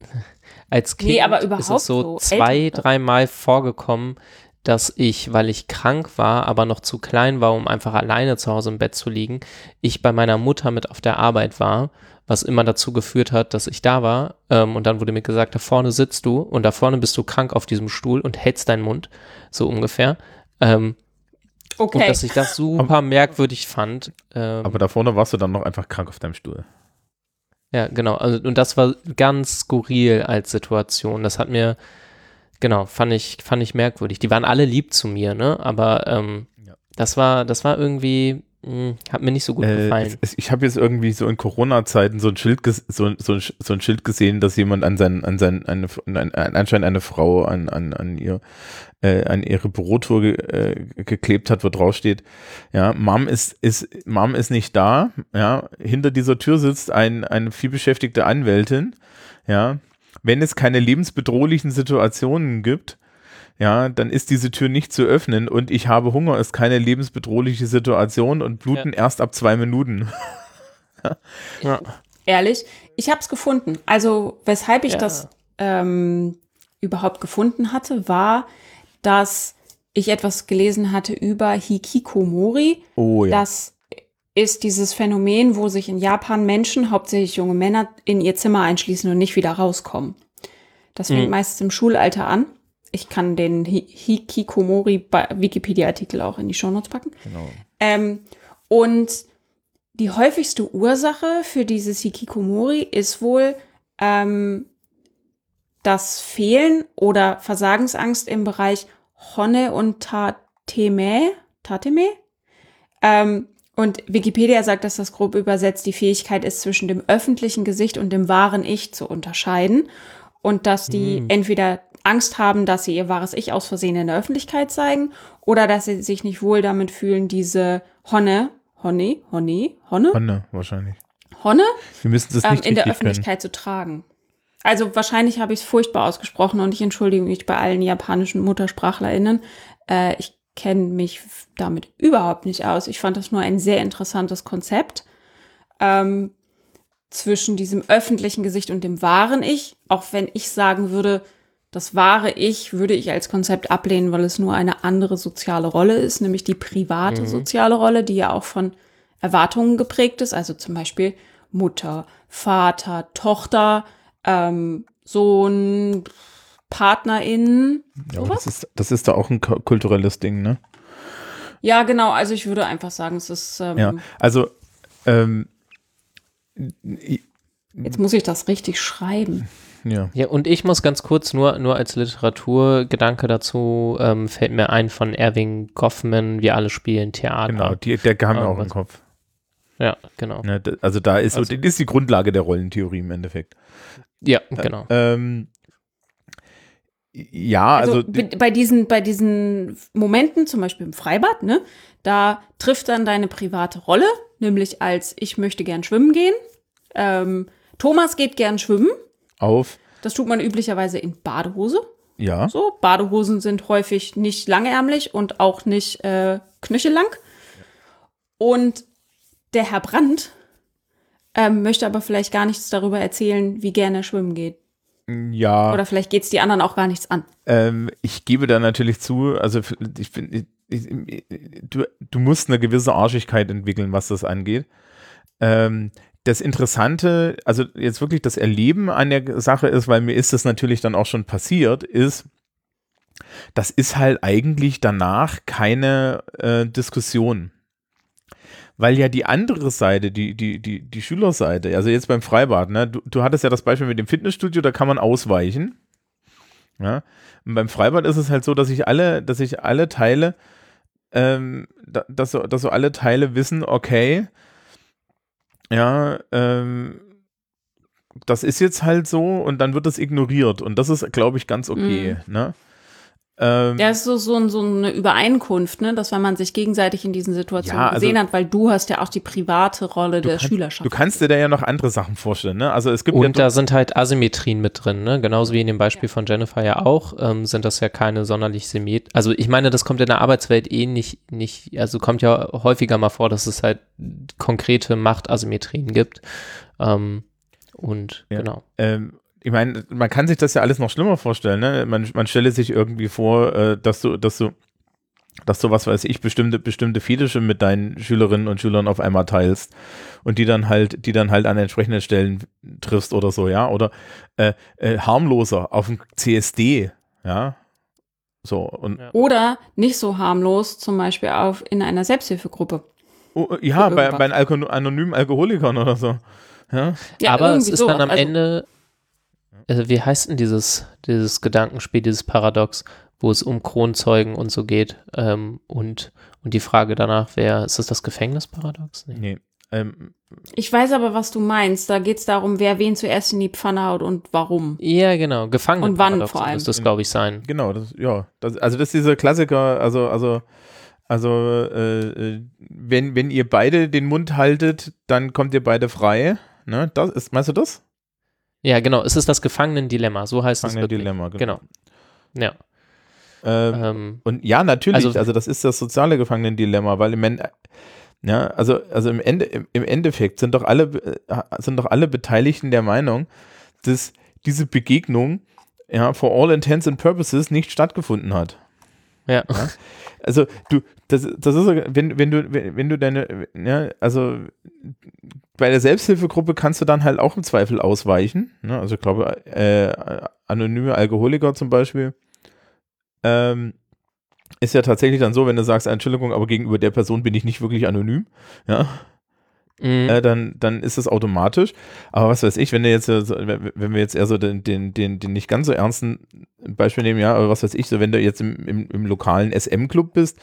Als Kind Nee, aber ist es so so zwei, dreimal vorgekommen, dass ich, weil ich krank war, aber noch zu klein war, um einfach alleine zu Hause im Bett zu liegen, ich bei meiner Mutter mit auf der Arbeit war, was immer dazu geführt hat, dass ich da war. Ähm, und dann wurde mir gesagt, da vorne sitzt du und da vorne bist du krank auf diesem Stuhl und hältst deinen Mund, so ungefähr. Ähm, Und Okay. dass ich das super merkwürdig fand. Ähm, Aber da vorne warst du dann noch einfach krank auf deinem Stuhl. Ja, genau. Also, und das war ganz skurril als Situation. Das hat mir, genau, fand ich, fand ich merkwürdig. Die waren alle lieb zu mir, ne? Aber ähm, Ja. das war, das war irgendwie, hat mir nicht so gut Äh, gefallen. es, es, ich habe jetzt irgendwie so in Corona-Zeiten so ein Schild so, so, ein, so ein Schild gesehen, dass jemand an sein, an sein, eine, an, anscheinend eine Frau an, an, an ihr, äh, an ihre Bürotour ge, äh, geklebt hat, wo drauf steht, ja, Mom ist, ist, Mom ist nicht da, ja, hinter dieser Tür sitzt ein, eine vielbeschäftigte Anwältin, ja, wenn es keine lebensbedrohlichen Situationen gibt, ja, dann ist diese Tür nicht zu öffnen und ich habe Hunger, ist keine lebensbedrohliche Situation und bluten erst ab zwei Minuten. ja. Ehrlich, ich habe es gefunden. Also weshalb ich Ja. das ähm, überhaupt gefunden hatte, war, dass ich etwas gelesen hatte über Hikikomori. Oh ja. Das ist dieses Phänomen, wo sich in Japan Menschen, hauptsächlich junge Männer, in ihr Zimmer einschließen und nicht wieder rauskommen. Das fängt Mhm. meistens im Schulalter an. Ich kann den Hi- Hikikomori Wikipedia-Artikel auch in die Shownotes packen. genau. Ähm, und die häufigste Ursache für dieses Hikikomori ist wohl ähm, das Fehlen oder Versagensangst im Bereich Honne und Tateme. Tateme? Ähm, und Wikipedia sagt, dass das grob übersetzt die Fähigkeit ist, zwischen dem öffentlichen Gesicht und dem wahren Ich zu unterscheiden. Und dass die Hm. entweder Angst haben, dass sie ihr wahres Ich aus Versehen in der Öffentlichkeit zeigen oder dass sie sich nicht wohl damit fühlen, diese Honne, Honne, Honne, Honne, Honne wahrscheinlich. Honne Wir müssen das ähm, nicht in der richtig können. Öffentlichkeit zu tragen. Also wahrscheinlich habe ich es furchtbar ausgesprochen und ich entschuldige mich bei allen japanischen MuttersprachlerInnen. Äh, ich kenne mich damit überhaupt nicht aus. Ich fand das nur ein sehr interessantes Konzept. Ähm, zwischen diesem öffentlichen Gesicht und dem wahren Ich, auch wenn ich sagen würde, das wahre Ich würde ich als Konzept ablehnen, weil es nur eine andere soziale Rolle ist, nämlich die private soziale Rolle, die ja auch von Erwartungen geprägt ist, also zum Beispiel Mutter, Vater, Tochter, ähm, Sohn, PartnerInnen. Ja, das, ist, das ist da auch ein ku- kulturelles Ding, ne? Ja, genau, also ich würde einfach sagen, es ist, ähm, Ja. Also, ähm, jetzt muss ich das richtig schreiben. Ja. Ja, und ich muss ganz kurz nur, nur als Literaturgedanke dazu, ähm, fällt mir ein von Erwin Goffman, wir alle spielen Theater. Genau, die, der kam mir auch im Kopf. Ja, genau. Ne, d- also da ist so, Also- das ist die Grundlage der Rollentheorie im Endeffekt. Ja, genau. Ähm, ja, Also, also, bei- bei diesen, bei diesen Momenten, zum Beispiel im Freibad, ne, da trifft dann deine private Rolle, nämlich als ich möchte gern schwimmen gehen. Ähm, Thomas geht gern schwimmen. Auf, Das tut man üblicherweise in Badehose. ja, So, Badehosen sind häufig nicht langärmlich und auch nicht äh, knöchellang. Und der Herr Brandt ähm, möchte aber vielleicht gar nichts darüber erzählen, wie gerne er schwimmen geht. ja. Oder vielleicht geht es die anderen auch gar nichts an. Ähm, ich gebe da natürlich zu, also ich bin, ich, ich, du, du musst eine gewisse Arschigkeit entwickeln, was das angeht. Ähm, das Interessante, also jetzt wirklich das Erleben an der Sache ist, weil mir ist das natürlich dann auch schon passiert, ist, das ist halt eigentlich danach keine äh, Diskussion. Weil ja die andere Seite, die, die, die, die Schülerseite, also jetzt beim Freibad, ne, du, du hattest ja das Beispiel mit dem Fitnessstudio, da kann man ausweichen. Ja. Und beim Freibad ist es halt so, dass ich alle, dass ich alle Teile, ähm, da, dass, so, dass so alle Teile wissen, okay, ja, ähm, das ist jetzt halt so und dann wird das ignoriert und das ist, glaube ich, ganz okay. Ne? Ähm, Ja, es ist so, so, so eine Übereinkunft, ne, dass wenn man sich gegenseitig in diesen Situationen Ja, also- gesehen hat, weil du hast ja auch die private Rolle der kann- Schülerschaft. du kannst dir da ja noch andere Sachen vorstellen. Ne? Also es gibt ja Und da sind halt Asymmetrien mit drin, ne? Genauso wie in dem Beispiel von Jennifer ja auch, ähm, sind das ja keine sonderlich symmetrischen. Also ich meine, das kommt in der Arbeitswelt eh nicht, nicht, also kommt ja häufiger mal vor, dass es halt konkrete Machtasymmetrien gibt. Ähm, und Ja. genau. ähm, ich meine, man kann sich das ja alles noch schlimmer vorstellen. Ne? Man, man stelle sich irgendwie vor, äh, dass du, dass du, dass du, was weiß ich, bestimmte, bestimmte Fetische mit deinen Schülerinnen und Schülern auf einmal teilst und die dann halt, die dann halt an entsprechenden Stellen triffst oder so, ja. Oder äh, äh, harmloser auf dem CSD, ja. So, und Ja. Oder nicht so harmlos, zum Beispiel auf, in einer Selbsthilfegruppe. oh, ja, Für bei, bei Alko anonymen Alkoholikern oder so. Ja. Ja, Aber es ist so. dann am Also, Ende, äh, wie heißt denn dieses, dieses Gedankenspiel, dieses Paradox, wo es um Kronzeugen und so geht ähm, und, und die Frage danach, wer, ist das das Gefängnisparadox? Nee. Nee. Ähm, Ich weiß aber, was du meinst. Da geht es darum, wer wen zuerst in die Pfanne haut und warum. Ja, genau, Gefangenenparadox vor allem? müsste das, glaube ich, sein. Genau, das, ja. Das, also das ist dieser Klassiker, also, also, also, äh, äh, wenn, wenn ihr beide den Mund haltet, dann kommt ihr beide frei. Ne? Das ist, meinst du das? Ja, genau, es ist das Gefangenendilemma, so heißt es Gefangene wirklich. Dilemma, Genau. Ja. Ähm, Ähm, und ja, natürlich, also, also- das ist das soziale Gefangenendilemma, weil im Ende, ja, also, also im, Ende, im, im Endeffekt sind doch alle, äh, sind doch alle Beteiligten der Meinung, dass diese Begegnung ja, for all intents and purposes nicht stattgefunden hat. Ja. Also du, das, das ist, wenn, wenn du, wenn du deine, ja, also bei der Selbsthilfegruppe kannst du dann halt auch im Zweifel ausweichen. Ne? Also ich glaube, äh, anonyme Alkoholiker zum Beispiel, ähm, ist ja tatsächlich dann so, wenn du sagst, Entschuldigung, aber gegenüber der Person bin ich nicht wirklich anonym, ja, Mhm. äh, dann, dann ist es automatisch. Aber was weiß ich, wenn jetzt, äh, wenn wir jetzt eher so den, den, den, den nicht ganz so ernsten Beispiel nehmen, ja, aber was weiß ich, so wenn du jetzt im, im, im lokalen SM-Club bist,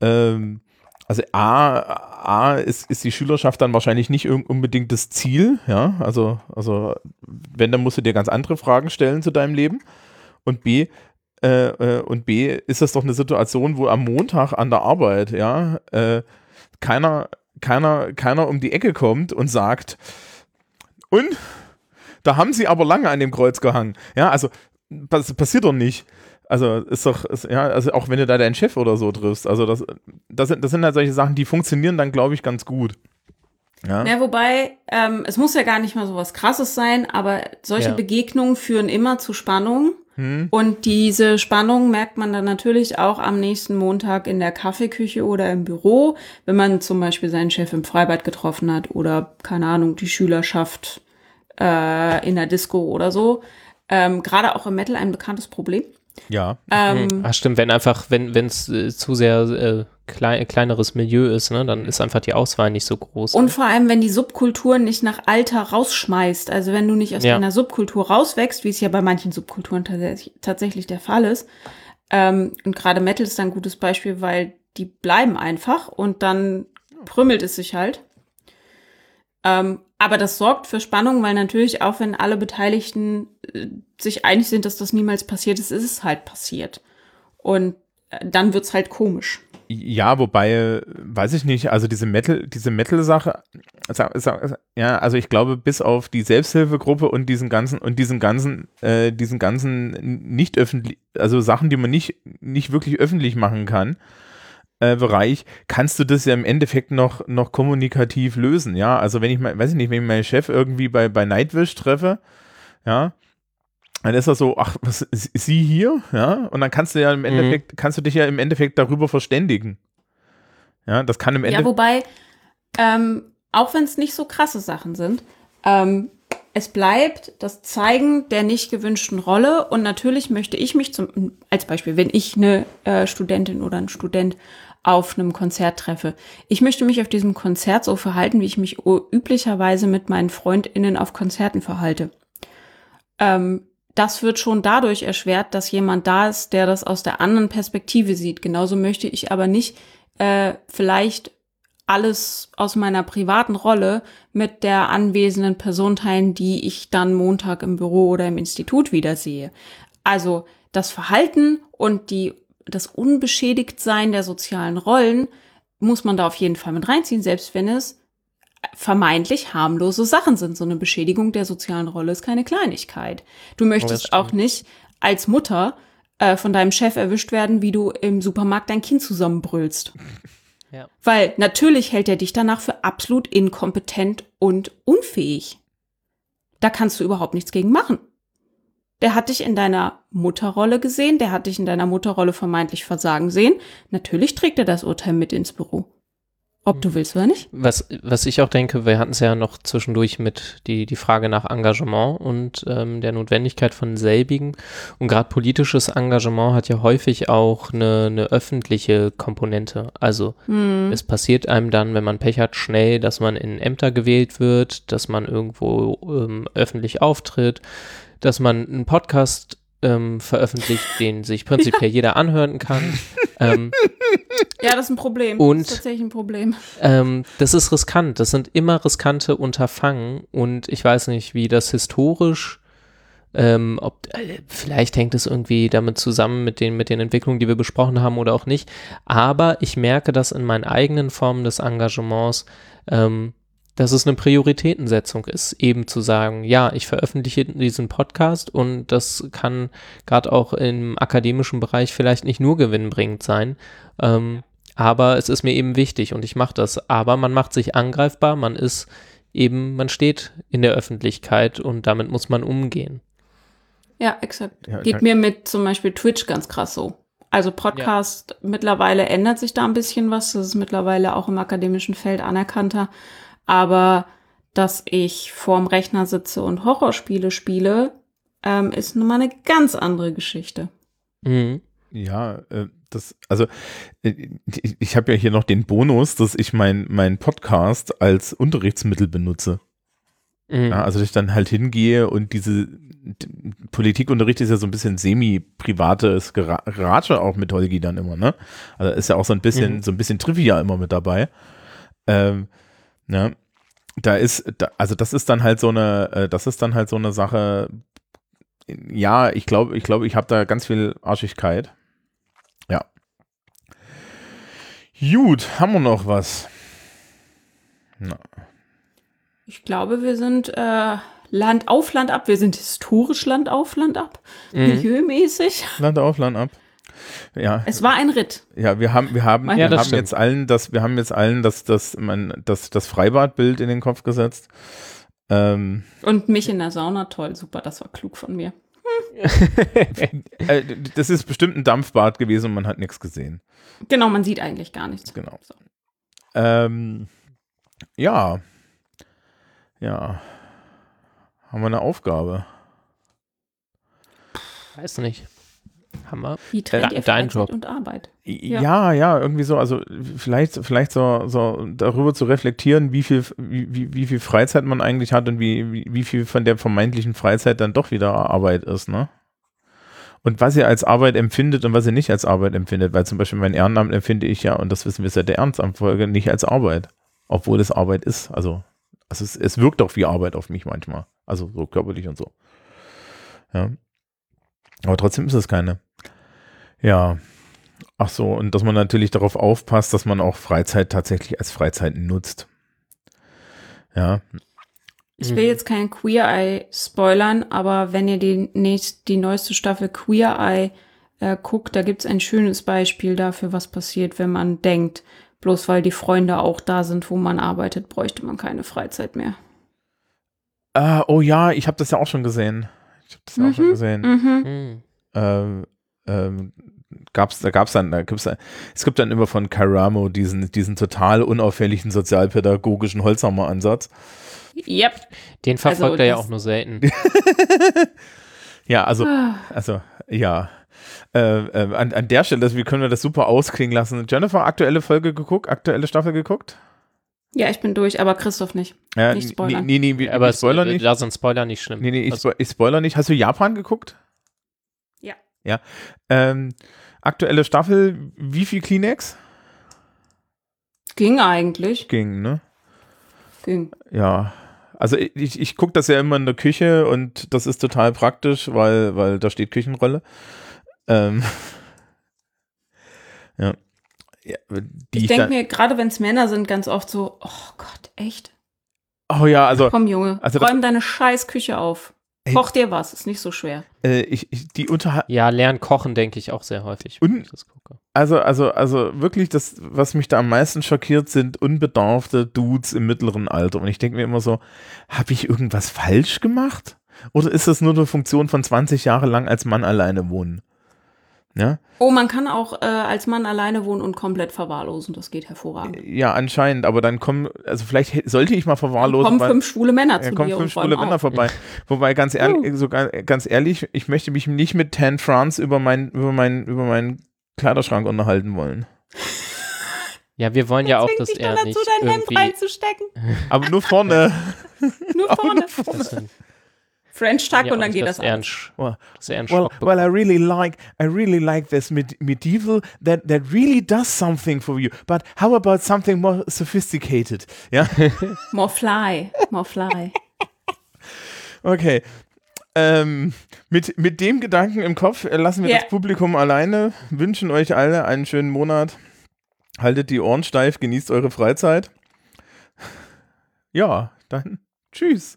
ähm, also A, A ist, ist die Schülerschaft dann wahrscheinlich nicht un- unbedingt das Ziel, ja, also, also wenn, dann musst du dir ganz andere Fragen stellen zu deinem Leben und B, äh, äh, und B, ist das doch eine Situation, wo am Montag an der Arbeit, ja, äh, keiner, keiner, keiner um die Ecke kommt und sagt, und da haben sie aber lange an dem Kreuz gehangen. Ja, also das passiert doch nicht. Also ist doch, ist, ja, also auch wenn du da deinen Chef oder so triffst, also das, das, sind, das sind halt solche Sachen, die funktionieren dann, glaube ich, ganz gut. Ja, Ja, wobei, ähm, es muss ja gar nicht mal so was krasses sein, aber solche Ja. Begegnungen führen immer zu Spannung. Hm. Und diese Spannung merkt man dann natürlich auch am nächsten Montag in der Kaffeeküche oder im Büro, wenn man zum Beispiel seinen Chef im Freibad getroffen hat oder, keine Ahnung, die Schülerschaft äh, in der Disco oder so. Ähm, Gerade auch im Metal ein bekanntes Problem. ja. Ähm. Ach stimmt, wenn einfach, wenn es äh, zu sehr äh, klei kleineres Milieu ist, ne, dann ist einfach die Auswahl nicht so groß. Und vor allem, wenn die Subkultur nicht nach Alter rausschmeißt, also wenn du nicht aus Ja. deiner Subkultur rauswächst, wie es ja bei manchen Subkulturen tatsächlich, tatsächlich der Fall ist, ähm, und gerade Metal ist ein gutes Beispiel, weil die bleiben einfach und dann prümmelt es sich halt. Ähm, aber das sorgt für Spannung, weil natürlich auch wenn alle Beteiligten äh, sich einig sind, dass das niemals passiert ist, ist es halt passiert. Und äh, dann wird's halt komisch. Ja, wobei, weiß ich nicht, also diese Metal, diese Metal-Sache, ja, also ich glaube, bis auf die Selbsthilfegruppe und diesen ganzen, und diesen ganzen, äh, diesen ganzen nicht öffentlich, also Sachen, die man nicht, nicht wirklich öffentlich machen kann, äh, Bereich, kannst du das ja im Endeffekt noch, noch kommunikativ lösen, ja. Also wenn ich mal, weiß ich nicht, wenn ich meinen Chef irgendwie bei, bei Nightwish treffe, ja, dann ist er so, ach, was, ist sie hier? Ja, und dann kannst du ja im Endeffekt, kannst du dich ja im Endeffekt darüber verständigen. Ja, das kann im Ja, Endeffekt, wobei, ähm, auch wenn es nicht so krasse Sachen sind, ähm, es bleibt das Zeigen der nicht gewünschten Rolle und natürlich möchte ich mich zum, als Beispiel, wenn ich eine äh, Studentin oder ein Student auf einem Konzert treffe. Ich möchte mich auf diesem Konzert so verhalten, wie ich mich üblicherweise mit meinen FreundInnen auf Konzerten verhalte. Ähm, das wird schon dadurch erschwert, dass jemand da ist, der das aus der anderen Perspektive sieht. Genauso möchte ich aber nicht äh, vielleicht alles aus meiner privaten Rolle mit der anwesenden Person teilen, die ich dann Montag im Büro oder im Institut wiedersehe. Also das Verhalten und die, das Unbeschädigtsein der sozialen Rollen muss man da auf jeden Fall mit reinziehen, selbst wenn es vermeintlich harmlose Sachen sind. So eine Beschädigung der sozialen Rolle ist keine Kleinigkeit. Du möchtest auch nicht als Mutter äh, von deinem Chef erwischt werden, wie du im Supermarkt dein Kind zusammenbrüllst. Ja. Weil natürlich hält er dich danach für absolut inkompetent und unfähig. Da kannst du überhaupt nichts gegen machen. Der hat dich in deiner Mutterrolle gesehen, der hat dich in deiner Mutterrolle vermeintlich versagen sehen. Natürlich trägt er das Urteil mit ins Büro. Ob du willst oder nicht. Was, was ich auch denke, wir hatten es ja noch zwischendurch mit die, die Frage nach Engagement und ähm, der Notwendigkeit von selbigen. Und gerade politisches Engagement hat ja häufig auch eine, eine öffentliche Komponente. Also hm. es passiert einem dann, wenn man Pech hat, schnell, dass man in Ämter gewählt wird, dass man irgendwo ähm, öffentlich auftritt, dass man einen Podcast ähm, veröffentlicht, den sich prinzipiell jeder anhören kann. Ähm, ja, das ist ein Problem. Und, das ist tatsächlich ein Problem. Ähm, das ist riskant. Das sind immer riskante Unterfangen. Und ich weiß nicht, wie das historisch, ähm, ob, äh, vielleicht hängt es irgendwie damit zusammen mit den, mit den Entwicklungen, die wir besprochen haben oder auch nicht. Aber ich merke das in meinen eigenen Formen des Engagements, ähm, dass es eine Prioritätensetzung ist, eben zu sagen, ja, ich veröffentliche diesen Podcast und das kann gerade auch im akademischen Bereich vielleicht nicht nur gewinnbringend sein, ähm, aber es ist mir eben wichtig und ich mache das. Aber man macht sich angreifbar, man ist eben, man steht in der Öffentlichkeit und damit muss man umgehen. Ja, exakt. Ja, Geht mir mit zum Beispiel Twitch ganz krass so. Also Podcast, ja. mittlerweile ändert sich da ein bisschen was. Das ist mittlerweile auch im akademischen Feld anerkannter. Aber dass ich vorm Rechner sitze und Horrorspiele spiele, ähm, ist nun mal eine ganz andere Geschichte. Mhm. Ja, äh, das, also äh, ich, ich habe ja hier noch den Bonus, dass ich mein, mein Podcast als Unterrichtsmittel benutze. Mhm. Ja, also dass ich dann halt hingehe und diese Politikunterricht ist ja so ein bisschen semi-privates Geratsche auch mit Holgi dann immer, ne? Also ist ja auch so ein bisschen, mhm. so ein bisschen Trivia immer mit dabei. Ähm, Ne? Da ist, da, also das ist dann halt so eine, äh, das ist dann halt so eine Sache, ja, ich glaube, ich glaube, ich habe da ganz viel Arschigkeit. Ja. Gut, haben wir noch was? Na. Ich glaube, wir sind äh, Land auf Land ab. Wir sind historisch Land auf Land ab. Mhm. Milieumäßig. Land auf Land ab. Ja. Es war ein Ritt. Ja, wir haben, wir haben, ja, wir haben jetzt allen das, wir haben jetzt allen das, das, mein, das, das Freibadbild in den Kopf gesetzt. Ähm, Und mich in der Sauna, toll, super, das war klug von mir. Hm. das ist bestimmt ein Dampfbad gewesen und man hat nichts gesehen. Genau, man sieht eigentlich gar nichts. Genau. So. Ähm, ja. Ja. Haben wir eine Aufgabe? Weiß nicht. Hammer. Wie trennt ihr Dein Job. und Arbeit? Ja. ja. ja, irgendwie so, also vielleicht, vielleicht so, so darüber zu reflektieren, wie viel, wie, wie viel Freizeit man eigentlich hat und wie, wie, wie viel von der vermeintlichen Freizeit dann doch wieder Arbeit ist, ne? Und was ihr als Arbeit empfindet und was ihr nicht als Arbeit empfindet, weil zum Beispiel mein Ehrenamt empfinde ich ja, und das wissen wir seit der Ehrenamtfolge, nicht als Arbeit, obwohl es Arbeit ist. Also, also es, es wirkt auch wie Arbeit auf mich manchmal. Also so körperlich und so. Ja. Aber trotzdem ist es keine. Ja. Ach so, und dass man natürlich darauf aufpasst, dass man auch Freizeit tatsächlich als Freizeit nutzt. Ja. Ich will jetzt kein Queer Eye spoilern, aber wenn ihr die, nächst, die neueste Staffel Queer Eye äh, guckt, da gibt es ein schönes Beispiel dafür, was passiert, wenn man denkt, bloß weil die Freunde auch da sind, wo man arbeitet, bräuchte man keine Freizeit mehr. Uh, oh ja, ich habe das ja auch schon gesehen. Ich habe das ja auch schon mhm, gesehen. Mhm. Ähm, ähm, gab's, da gab's dann, da gibt's, dann- es gibt dann immer von Karamo diesen, diesen total unauffälligen sozialpädagogischen Holzhammer-Ansatz. Yep. Den verfolgt Also er ja auch nur selten. Ja, also, also, ja. Äh, äh, an, an der Stelle, wie können wir das super ausklingen lassen? Jennifer, aktuelle Folge geguckt, aktuelle Staffel geguckt? Ja, ich bin durch, aber Christoph nicht. Ja, Nicht nee, spoilern. nee, nee, wir, Aber wir spoilern es, nicht. da sind Spoiler nicht schlimm. Nee, nee, ich, Also, spo ich spoiler nicht. Hast du Japan geguckt? Ja. Ja. Ähm, aktuelle Staffel, wie viel Kleenex? Ging eigentlich. Ging, ne? Ging. Ja. Also ich, ich, ich gucke das ja immer in der Küche und das ist total praktisch, weil, weil da steht Küchenrolle. Ähm, ja. ja. Die Ich ich denke mir, gerade wenn es Männer sind, ganz oft so, oh Gott, echt? Oh ja, also Komm, Junge, Also das- räum deine scheiß Küche auf. Ey. Koch dir was, ist nicht so schwer. äh, ich, ich, die Unterhal ja, lernen kochen denke ich auch sehr häufig, wenn Und- ich das gucke. Also, also, also wirklich, das, was mich da am meisten schockiert, sind unbedarfte Dudes im mittleren Alter. Und ich denke mir immer so, habe ich irgendwas falsch gemacht? Oder ist das nur eine Funktion von 20 Jahre lang als Mann alleine wohnen? Ja, Oh, man kann auch äh, als Mann alleine wohnen und komplett verwahrlosen. Das geht hervorragend. ja, anscheinend, aber dann kommen, also vielleicht sollte ich mal verwahrlosen. Kommen weil- fünf schwule Männer ja, zu kommen dir fünf schwule Männer auf. vorbei. Wobei, ganz ehrlich, so, ga- ganz ehrlich, ich möchte mich nicht mit Tan France über, mein, über, mein, über meinen Kleiderschrank unterhalten wollen. Ja, wir wollen ja auch, dass er dann nicht dazu, dein Hemd irgendwie... reinzustecken. Aber nur vorne. Nur Aber vorne. nur vorne. Das French Tuck ja und dann geht das alles. Sch- Well, Well, I really like, I really like this med medieval that that really does something for you. But how about something more sophisticated? Ja, More fly, more fly. okay. Ähm, mit, mit dem Gedanken im Kopf äh, lassen wir Ja. das Publikum alleine, wünschen euch alle einen schönen Monat. Haltet die Ohren steif, genießt eure Freizeit. Ja, dann tschüss.